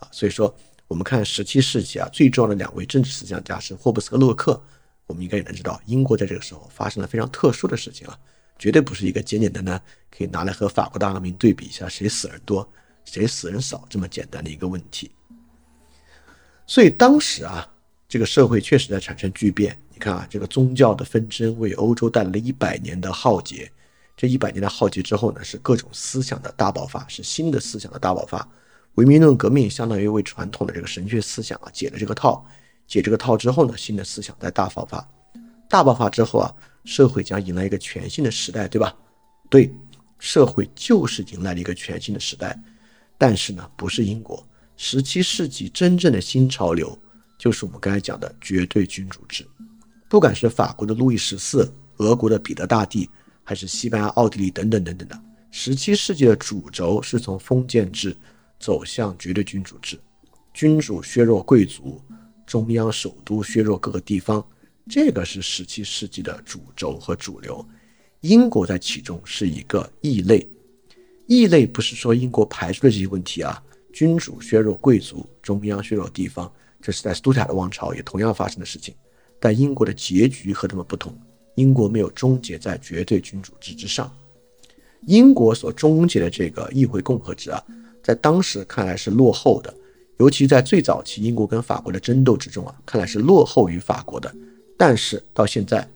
Speaker 1: 啊，所以说我们看十七世纪啊，最重要的两位政治思想家是霍布斯和洛克，我们应该也能知道，英国在这个时候发生了非常特殊的事情啊，绝对不是一个简简单单可以拿来和法国大革命对比一下谁死人多谁死人少这么简单的一个问题，所以当时啊，这个社会确实在产生巨变。你看啊，这个宗教的纷争为欧洲带来了一百年的浩劫。这一百年的浩劫之后呢，是各种思想的大爆发，是新的思想的大爆发。唯名论革命相当于为传统的这个神学思想啊解了这个套。解这个套之后呢，新的思想在大爆发。大爆发之后啊，社会将迎来一个全新的时代，对吧？对，社会就是迎来了一个全新的时代。但是呢，不是英国。十七世纪真正的新潮流，就是我们刚才讲的绝对君主制。不管是法国的路易十四、俄国的彼得大帝，还是西班牙、奥地利等等等等的，十七世纪的主轴是从封建制走向绝对君主制，君主削弱贵族，中央首都削弱各个地方，这个是十七世纪的主轴和主流。英国在其中是一个异类，异类不是说英国排除了这些问题啊，君主削弱贵族，中央削弱地方，这是在斯图亚特王朝也同样发生的事情。但英国的结局和他们不同，英国没有终结在绝对君主制之上。英国所终结的这个议会共和制啊，在当时看来是落后的，尤其在最早期英国跟法国的争斗之中啊，看来是落后于法国的。但是到现在，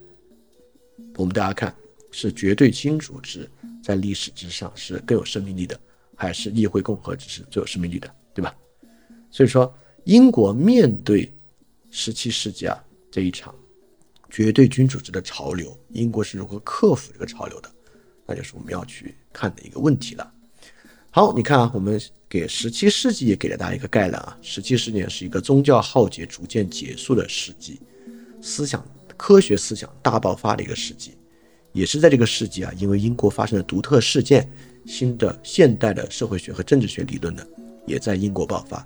Speaker 1: 我们大家看，是绝对君主制在历史之上是更有生命力的，还是议会共和制是最有生命力的，对吧？所以说，英国面对十七世纪啊。这一场绝对君主制的潮流，英国是如何克服这个潮流的？那就是我们要去看的一个问题了。好，你看啊，我们给十七世纪也给了大家一个概览啊。十七世纪是一个宗教浩劫逐渐结束的世纪，思想科学思想大爆发的一个世纪，也是在这个世纪啊，因为英国发生的独特事件，新的现代的社会学和政治学理论呢，也在英国爆发。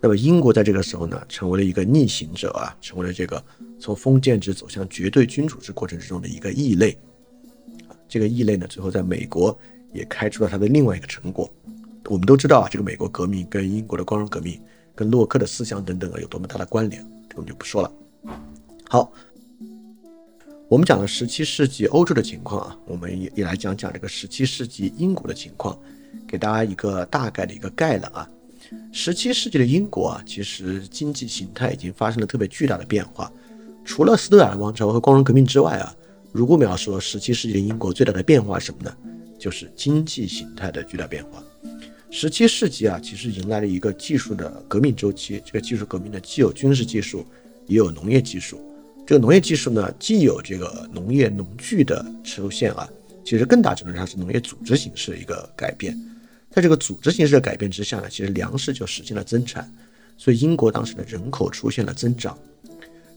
Speaker 1: 那么英国在这个时候呢，成为了一个逆行者啊，成为了这个从封建制走向绝对君主制过程之中的一个异类。这个异类呢，最后在美国也开出了它的另外一个成果。我们都知道啊，这个美国革命跟英国的光荣革命、跟洛克的思想等等啊，有多么大的关联，这我们就不说了。好，我们讲了十七世纪欧洲的情况啊，我们也也来讲讲这个十七世纪英国的情况，给大家一个大概的一个概览啊。十七世纪的英国啊，其实经济形态已经发生了特别巨大的变化。除了斯图亚特王朝和光荣革命之外啊，如果我们要说十七世纪的英国最大的变化是什么呢？就是经济形态的巨大变化。十七世纪啊，其实迎来了一个技术的革命周期。这个技术革命呢，既有军事技术，也有农业技术。这个农业技术呢，既有这个农业农具的出现啊，其实更大程度上是农业组织形式的一个改变。在这个组织形式的改变之下呢，其实粮食就实现了增产，所以英国当时的人口出现了增长。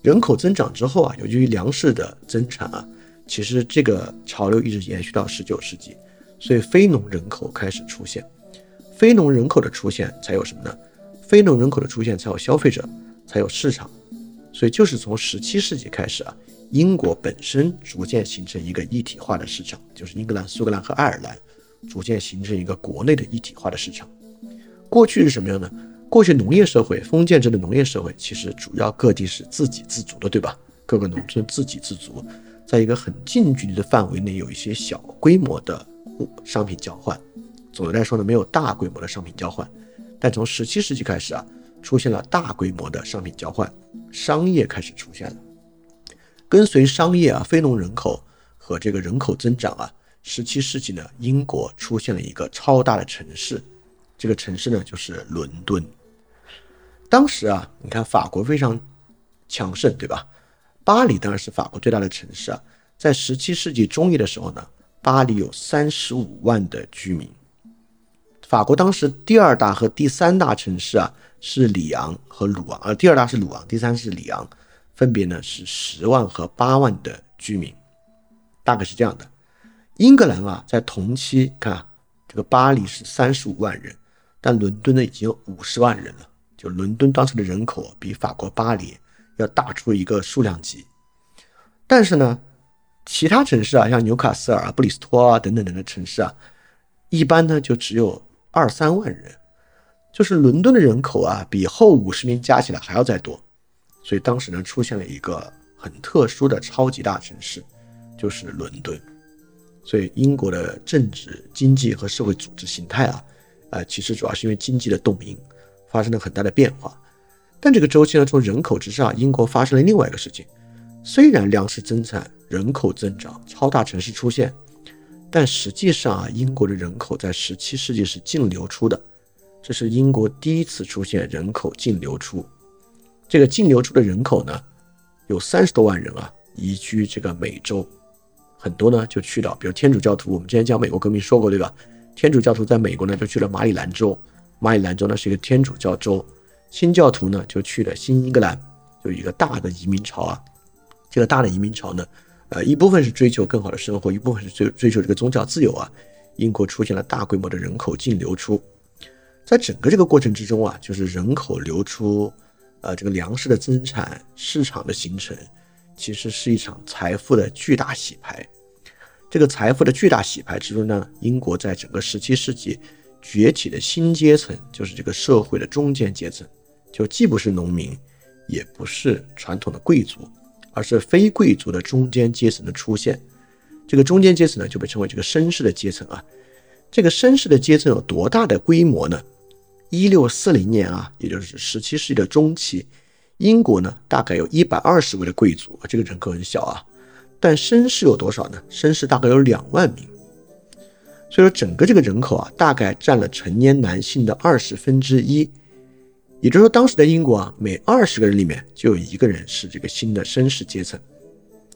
Speaker 1: 人口增长之后啊，由于粮食的增产啊，其实这个潮流一直延续到十九世纪，所以非农人口开始出现。非农人口的出现才有什么呢？非农人口的出现才有消费者，才有市场。所以就是从十七世纪开始啊，英国本身逐渐形成一个一体化的市场，就是英格兰、苏格兰和爱尔兰逐渐形成一个国内的一体化的市场。过去是什么样呢？过去农业社会，封建制的农业社会，其实主要各地是自给自足的，对吧？各个农村自给自足，在一个很近距离的范围内有一些小规模的商品交换。总的来说呢，没有大规模的商品交换，但从十七世纪开始啊，出现了大规模的商品交换，商业开始出现了。跟随商业啊，非农人口和这个人口增长啊，十七世纪呢，英国出现了一个超大的城市，这个城市呢就是伦敦。当时啊，你看法国非常强盛，对吧？巴黎当然是法国最大的城市啊，在十七世纪中叶的时候呢，巴黎有三十五万的居民。法国当时第二大和第三大城市啊是里昂和鲁昂，呃第二大是鲁昂，第三是里昂，分别呢是十万和八万的居民，大概是这样的。英格兰啊，在同期看这个巴黎是三十五万人，但伦敦呢已经有五十万人了，就伦敦当时的人口比法国巴黎要大出一个数量级。但是呢，其他城市啊，像纽卡斯尔啊、布里斯托啊等等等的城市啊，一般呢就只有。二三万人，就是伦敦的人口啊，比后五十名加起来还要再多，所以当时呢出现了一个很特殊的超级大城市，就是伦敦。所以英国的政治、经济和社会组织形态啊，呃，其实主要是因为经济的动因发生了很大的变化。但这个周期呢，从人口之上，英国发生了另外一个事情：虽然粮食增产、人口增长、超大城市出现。但实际上啊，英国的人口在十七世纪是净流出的，这是英国第一次出现人口净流出。这个净流出的人口呢，有三十多万人啊，移居这个美洲，很多呢就去到，比如天主教徒，我们之前讲美国革命说过对吧？天主教徒在美国呢就去了马里兰州，马里兰州呢是一个天主教州，新教徒呢就去了新英格兰，就一个大的移民潮啊。这个大的移民潮呢。呃，一部分是追求更好的生活，一部分是追追求这个宗教自由啊。英国出现了大规模的人口净流出，在整个这个过程之中啊，就是人口流出，呃，这个粮食的增产、市场的形成，其实是一场财富的巨大洗牌。这个财富的巨大洗牌之中呢，英国在整个十七世纪崛起的新阶层，就是这个社会的中间阶层，就既不是农民，也不是传统的贵族。而是非贵族的中间阶层的出现，这个中间阶层呢就被称为这个绅士的阶层啊。这个绅士的阶层有多大的规模呢？一六四零年啊，也就是十七世纪的中期，英国呢大概有一百二十位的贵族，这个人口很小啊。但绅士有多少呢？绅士大概有两万名，所以说整个这个人口啊，大概占了成年男性的二十分之一。也就是说，当时的英国啊，每二十个人里面就有一个人是这个新的绅士阶层，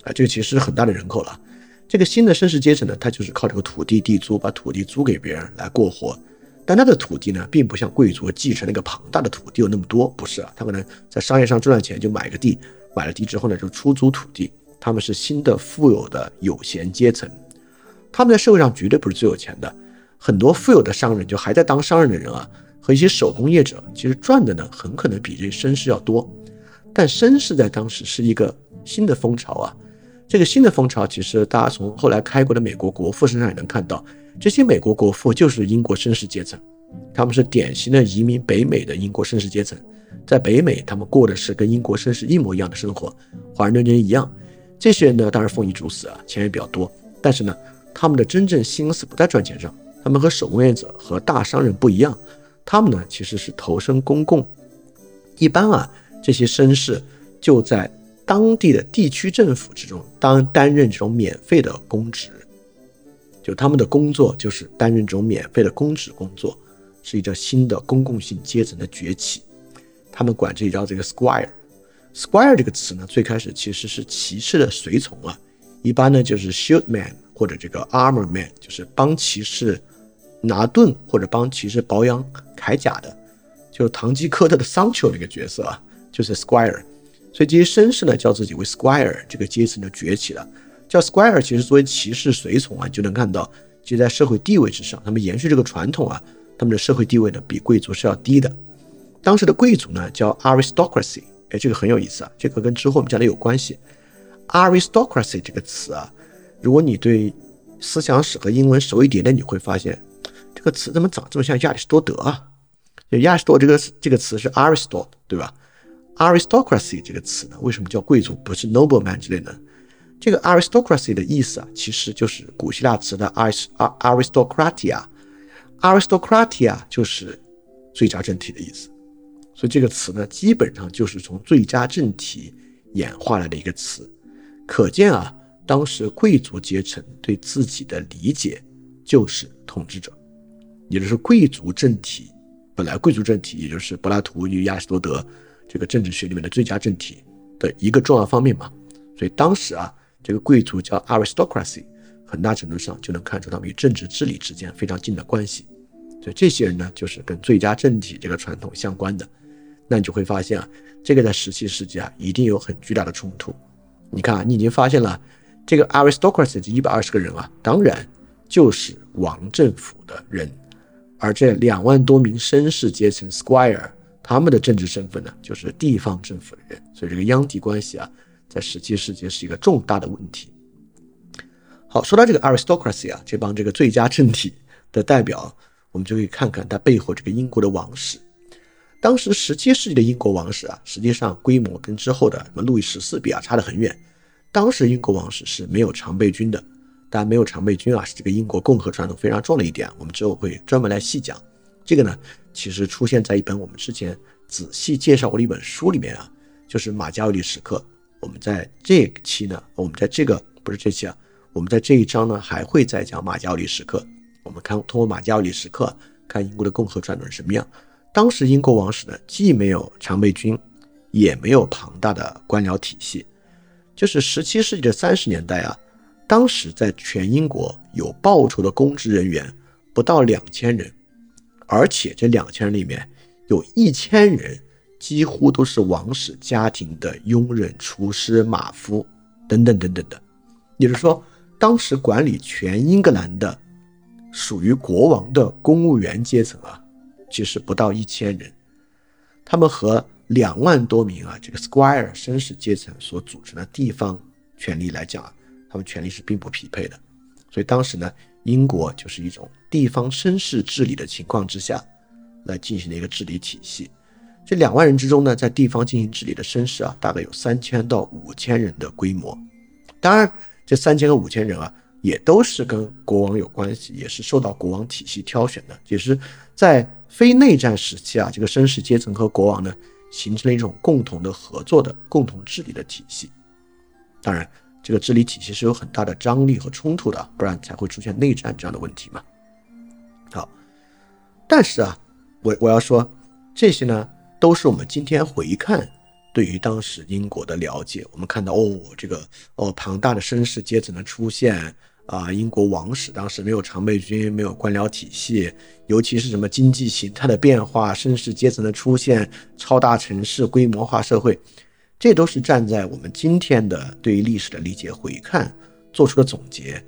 Speaker 1: 啊，这个其实是很大的人口了。这个新的绅士阶层呢，他就是靠这个土地地租，把土地租给别人来过活。但他的土地呢，并不像贵族继承那个庞大的土地有那么多，不是啊，他可能在商业上赚了钱就买个地，买了地之后呢，就出租土地。他们是新的富有的有闲阶层，他们在社会上绝对不是最有钱的。很多富有的商人，就还在当商人的人啊。和一些手工业者，其实赚的呢，很可能比这绅士要多。但绅士在当时是一个新的风潮啊。这个新的风潮，其实大家从后来开国的美国国父身上也能看到，这些美国国父就是英国绅士阶层，他们是典型的移民北美的英国绅士阶层。在北美，他们过的是跟英国绅士一模一样的生活，华人人一样。这些人呢，当然丰衣足食啊，钱也比较多。但是呢，他们的真正心思不在赚钱上，他们和手工业者和大商人不一样。他们呢其实是投身公共，一般啊这些绅士就在当地的地区政府之中当担任这种免费的公职，就他们的工作就是担任这种免费的公职工作，是一个新的公共性阶层的崛起。他们管这叫这个 squire。squire 这个词呢，最开始其实是骑士的随从啊，一般呢就是 shield man 或者这个 armor man，就是帮骑士拿盾或者帮骑士保养铠甲的，就是唐吉诃德的桑丘那个角色啊，就是 squire。所以这些绅士呢叫自己为 squire，这个阶层就崛起了。叫 squire 其实作为骑士随从啊，就能看到，其实在社会地位之上，他们延续这个传统啊，他们的社会地位呢比贵族是要低的。当时的贵族呢叫 aristocracy。哎，这个很有意思啊，这个跟之后我们讲的有关系。aristocracy 这个词啊，如果你对思想史和英文熟一点点，你会发现这个词怎么长这么像亚里士多德啊？就亚里士多这个这个词是 Aristotle，对吧？aristocracy 这个词呢，为什么叫贵族，不是 nobleman 之类的？这个 aristocracy 的意思啊，其实就是古希腊词的 aris aristocratia，aristocratia 就是最佳政体的意思。所以这个词呢，基本上就是从最佳政体演化来的一个词，可见啊，当时贵族阶层对自己的理解就是统治者，也就是贵族政体。本来贵族政体也就是柏拉图与亚里士多德这个政治学里面的最佳政体的一个重要方面嘛。所以当时啊，这个贵族叫 aristocracy，很大程度上就能看出他们与政治治理之间非常近的关系。所以这些人呢，就是跟最佳政体这个传统相关的。那你就会发现啊，这个在十七世纪啊，一定有很巨大的冲突。你看啊，你已经发现了这个 aristocracy 这一百二十个人啊，当然就是王政府的人，而这两万多名绅士阶层 squire，他们的政治身份呢，就是地方政府的人。所以这个央地关系啊，在十七世纪是一个重大的问题。好，说到这个 aristocracy 啊，这帮这个最佳政体的代表，我们就可以看看他背后这个英国的王室。当时十七世纪的英国王室啊，实际上规模跟之后的什么路易十四比啊，差得很远。当时英国王室是没有常备军的，但没有常备军啊，是这个英国共和传统非常重的一点。我们之后会专门来细讲。这个呢，其实出现在一本我们之前仔细介绍过的一本书里面啊，就是《马加维里时刻》。我们在这期呢，我们在这个不是这期啊，我们在这一章呢还会再讲马加维里时刻。我们看通过马加维里时刻看英国的共和传统是什么样。当时英国王室呢，既没有常备军，也没有庞大的官僚体系。就是十七世纪的三十年代啊，当时在全英国有报酬的公职人员不到两千人，而且这两千人里面有一千人几乎都是王室家庭的佣人、厨师、马夫等等等等的。也就是说，当时管理全英格兰的属于国王的公务员阶层啊。其实不到一千人，他们和两万多名啊这个 squire 绅士阶层所组成的地方权力来讲啊，他们权力是并不匹配的。所以当时呢，英国就是一种地方绅士治理的情况之下来进行的一个治理体系。这两万人之中呢，在地方进行治理的绅士啊，大概有三千到五千人的规模。当然，这三千和五千人啊，也都是跟国王有关系，也是受到国王体系挑选的，也是在。非内战时期啊，这个绅士阶层和国王呢，形成了一种共同的合作的共同治理的体系。当然，这个治理体系是有很大的张力和冲突的，不然才会出现内战这样的问题嘛。好，但是啊，我我要说，这些呢，都是我们今天回看对于当时英国的了解。我们看到哦，这个哦，庞大的绅士阶层的出现。啊，英国王室当时没有常备军，没有官僚体系，尤其是什么经济形态的变化、绅士阶层的出现、超大城市规模化社会，这都是站在我们今天的对于历史的理解回看做出的总结。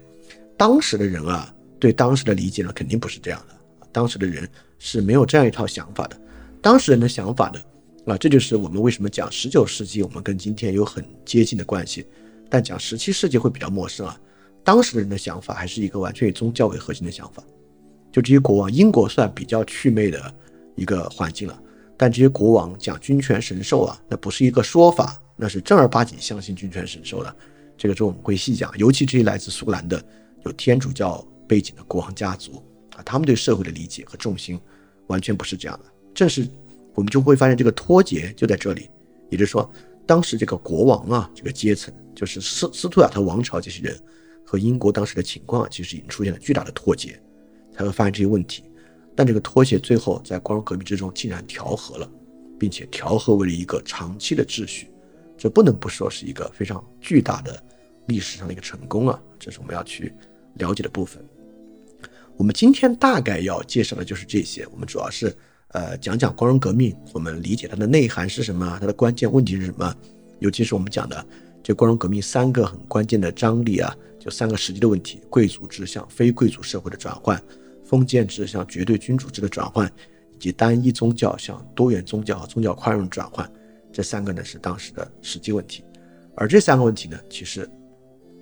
Speaker 1: 当时的人啊，对当时的理解呢，肯定不是这样的。当时的人是没有这样一套想法的。当时人的想法呢，啊，这就是我们为什么讲十九世纪我们跟今天有很接近的关系，但讲十七世纪会比较陌生啊。当时的人的想法还是一个完全以宗教为核心的想法，就这些国王，英国算比较祛魅的一个环境了。但这些国王讲君权神授啊，那不是一个说法，那是正儿八经相信君权神授的。这个之后我们会细讲，尤其这些来自苏格兰的有天主教背景的国王家族啊，他们对社会的理解和重心完全不是这样的。正是我们就会发现这个脱节就在这里，也就是说，当时这个国王啊，这个阶层，就是斯斯图亚特王朝这些人和英国当时的情况，其实已经出现了巨大的脱节，才会发现这些问题。但这个脱节最后在光荣革命之中竟然调和了，并且调和为了一个长期的秩序，这不能不说是一个非常巨大的历史上的一个成功啊！这是我们要去了解的部分。我们今天大概要介绍的就是这些，我们主要是。呃，讲讲光荣革命，我们理解它的内涵是什么？它的关键问题是什么？尤其是我们讲的这光荣革命三个很关键的张力啊，就三个实际的问题：贵族制向非贵族社会的转换，封建制向绝对君主制的转换，以及单一宗教向多元宗教和宗教宽容转换。这三个呢是当时的实际问题。而这三个问题呢，其实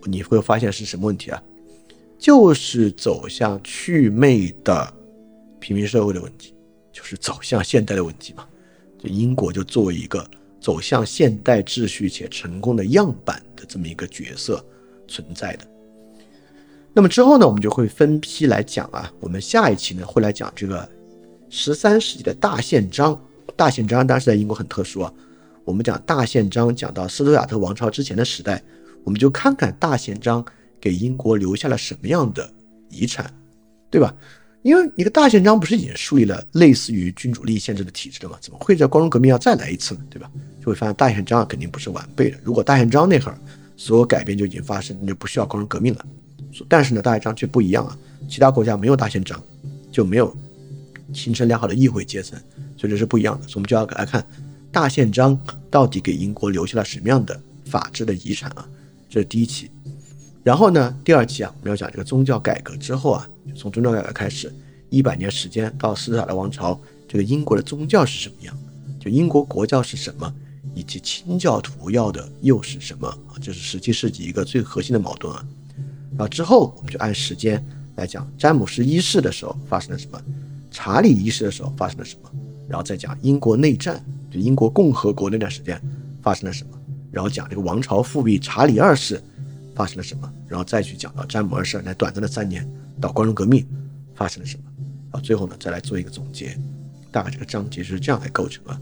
Speaker 1: 你会发现是什么问题啊？就是走向祛魅的平民社会的问题。就是走向现代的问题嘛，就英国就作为一个走向现代秩序且成功的样板的这么一个角色存在的。那么之后呢，我们就会分批来讲啊。我们下一期呢会来讲这个十三世纪的大宪章。大宪章当时在英国很特殊啊。我们讲大宪章讲到斯图亚特王朝之前的时代，我们就看看大宪章给英国留下了什么样的遗产，对吧？因为一个大宪章不是已经树立了类似于君主立宪制的体制了吗？怎么会在光荣革命要再来一次呢？对吧？就会发现大宪章肯定不是完备的。如果大宪章那会儿所有改变就已经发生，那就不需要光荣革命了。但是呢，大宪章却不一样啊。其他国家没有大宪章，就没有形成良好的议会阶层，所以这是不一样的。所以我们就要来看大宪章到底给英国留下了什么样的法治的遗产啊？这是第一期。然后呢，第二期啊，我们要讲这个宗教改革之后啊，从宗教改革开始，一百年时间到斯图亚特王朝，这个英国的宗教是什么样？就英国国教是什么，以及清教徒要的又是什么啊？这是十七世纪一个最核心的矛盾啊。然后之后我们就按时间来讲詹姆斯一世的时候发生了什么，查理一世的时候发生了什么，然后再讲英国内战，就英国共和国那段时间发生了什么，然后讲这个王朝复辟查理二世。发生了什么？然后再去讲到詹姆二世那短暂的三年到光荣革命发生了什么？啊，最后呢再来做一个总结。大概这个章节是这样来构成啊。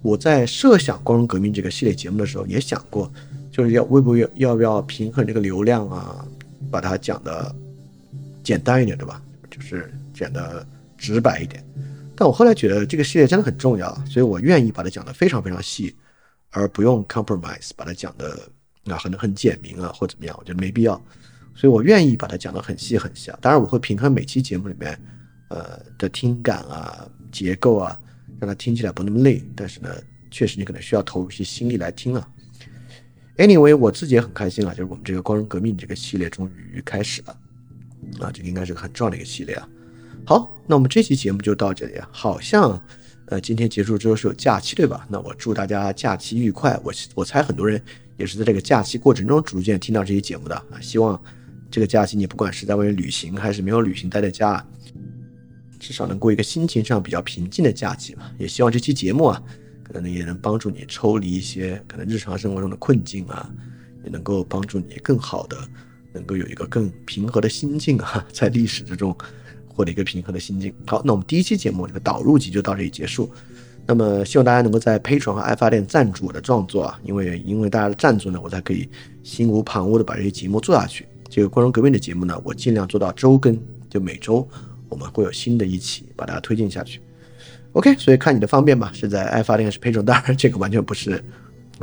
Speaker 1: 我在设想光荣革命这个系列节目的时候也想过，就是要会不会要不要平衡这个流量啊，把它讲的简单一点，对吧？就是讲的直白一点。但我后来觉得这个系列真的很重要，所以我愿意把它讲的非常非常细，而不用 compromise 把它讲的。啊，很很简明啊，或怎么样，我觉得没必要，所以我愿意把它讲得很细很细啊。当然，我会平衡每期节目里面，呃的听感啊、结构啊，让它听起来不那么累。但是呢，确实你可能需要投入一些心力来听啊。Anyway，我自己也很开心啊，就是我们这个光荣革命这个系列终于开始了，啊，这个应该是个很重要的一个系列啊。好，那我们这期节目就到这里。好像，呃，今天结束之后是有假期对吧？那我祝大家假期愉快。我我猜很多人。也是在这个假期过程中逐渐听到这些节目的啊，希望这个假期你不管是在外面旅行还是没有旅行待在家，至少能过一个心情上比较平静的假期嘛。也希望这期节目啊，可能也能帮助你抽离一些可能日常生活中的困境啊，也能够帮助你更好的能够有一个更平和的心境啊，在历史之中获得一个平和的心境。好，那我们第一期节目这个导入集就到这里结束。那么希望大家能够在 Patreon 和爱发电赞助我的创作啊，因为因为大家的赞助呢，我才可以心无旁骛的把这些节目做下去。这个光荣革命的节目呢，我尽量做到周更，就每周我们会有新的一期把大家推进下去。OK，所以看你的方便吧，是在爱发电还是陪手当然这个完全不是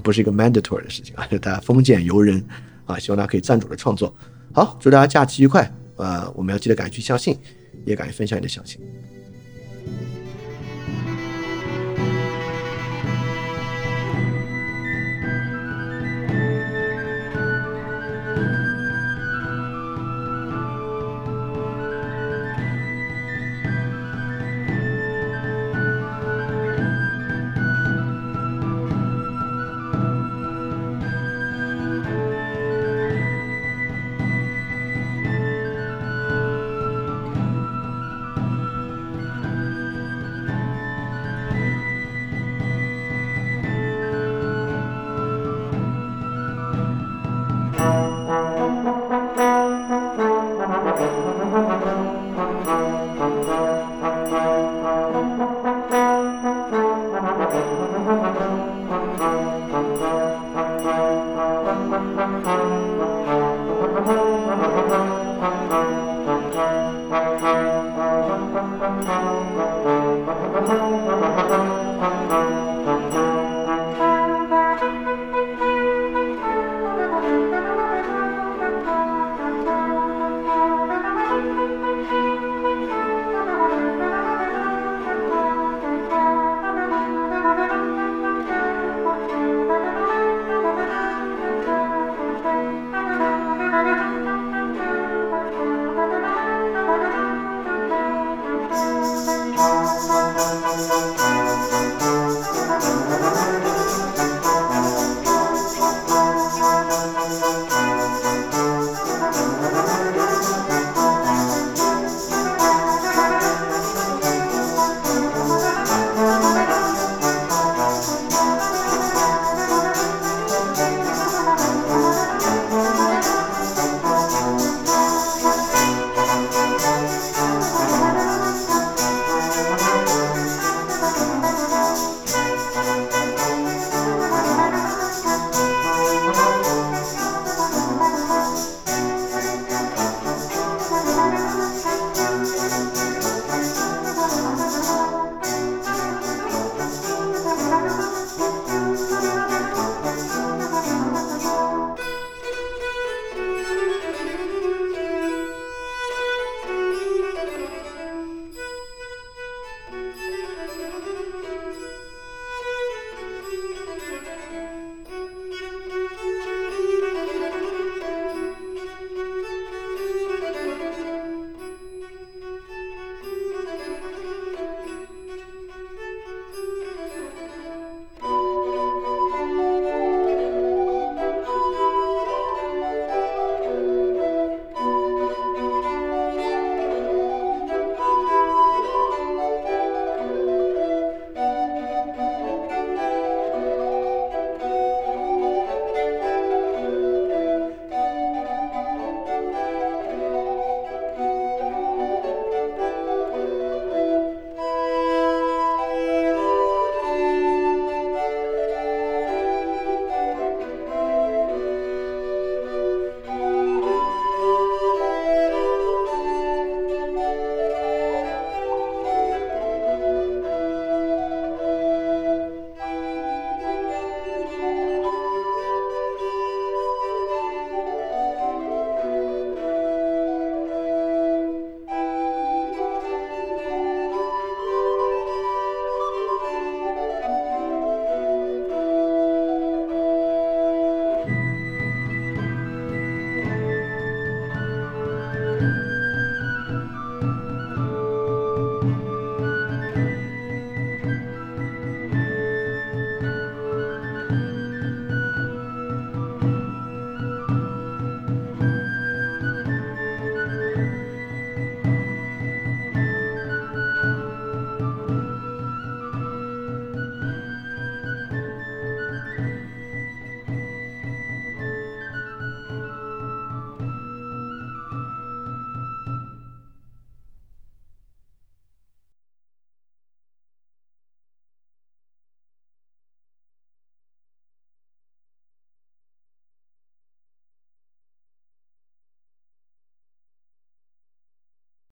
Speaker 1: 不是一个 mandatory 的事情啊，就大家封建游人啊，希望大家可以赞助的创作。好，祝大家假期愉快呃！我们要记得敢于去相信，也敢于分享你的相信。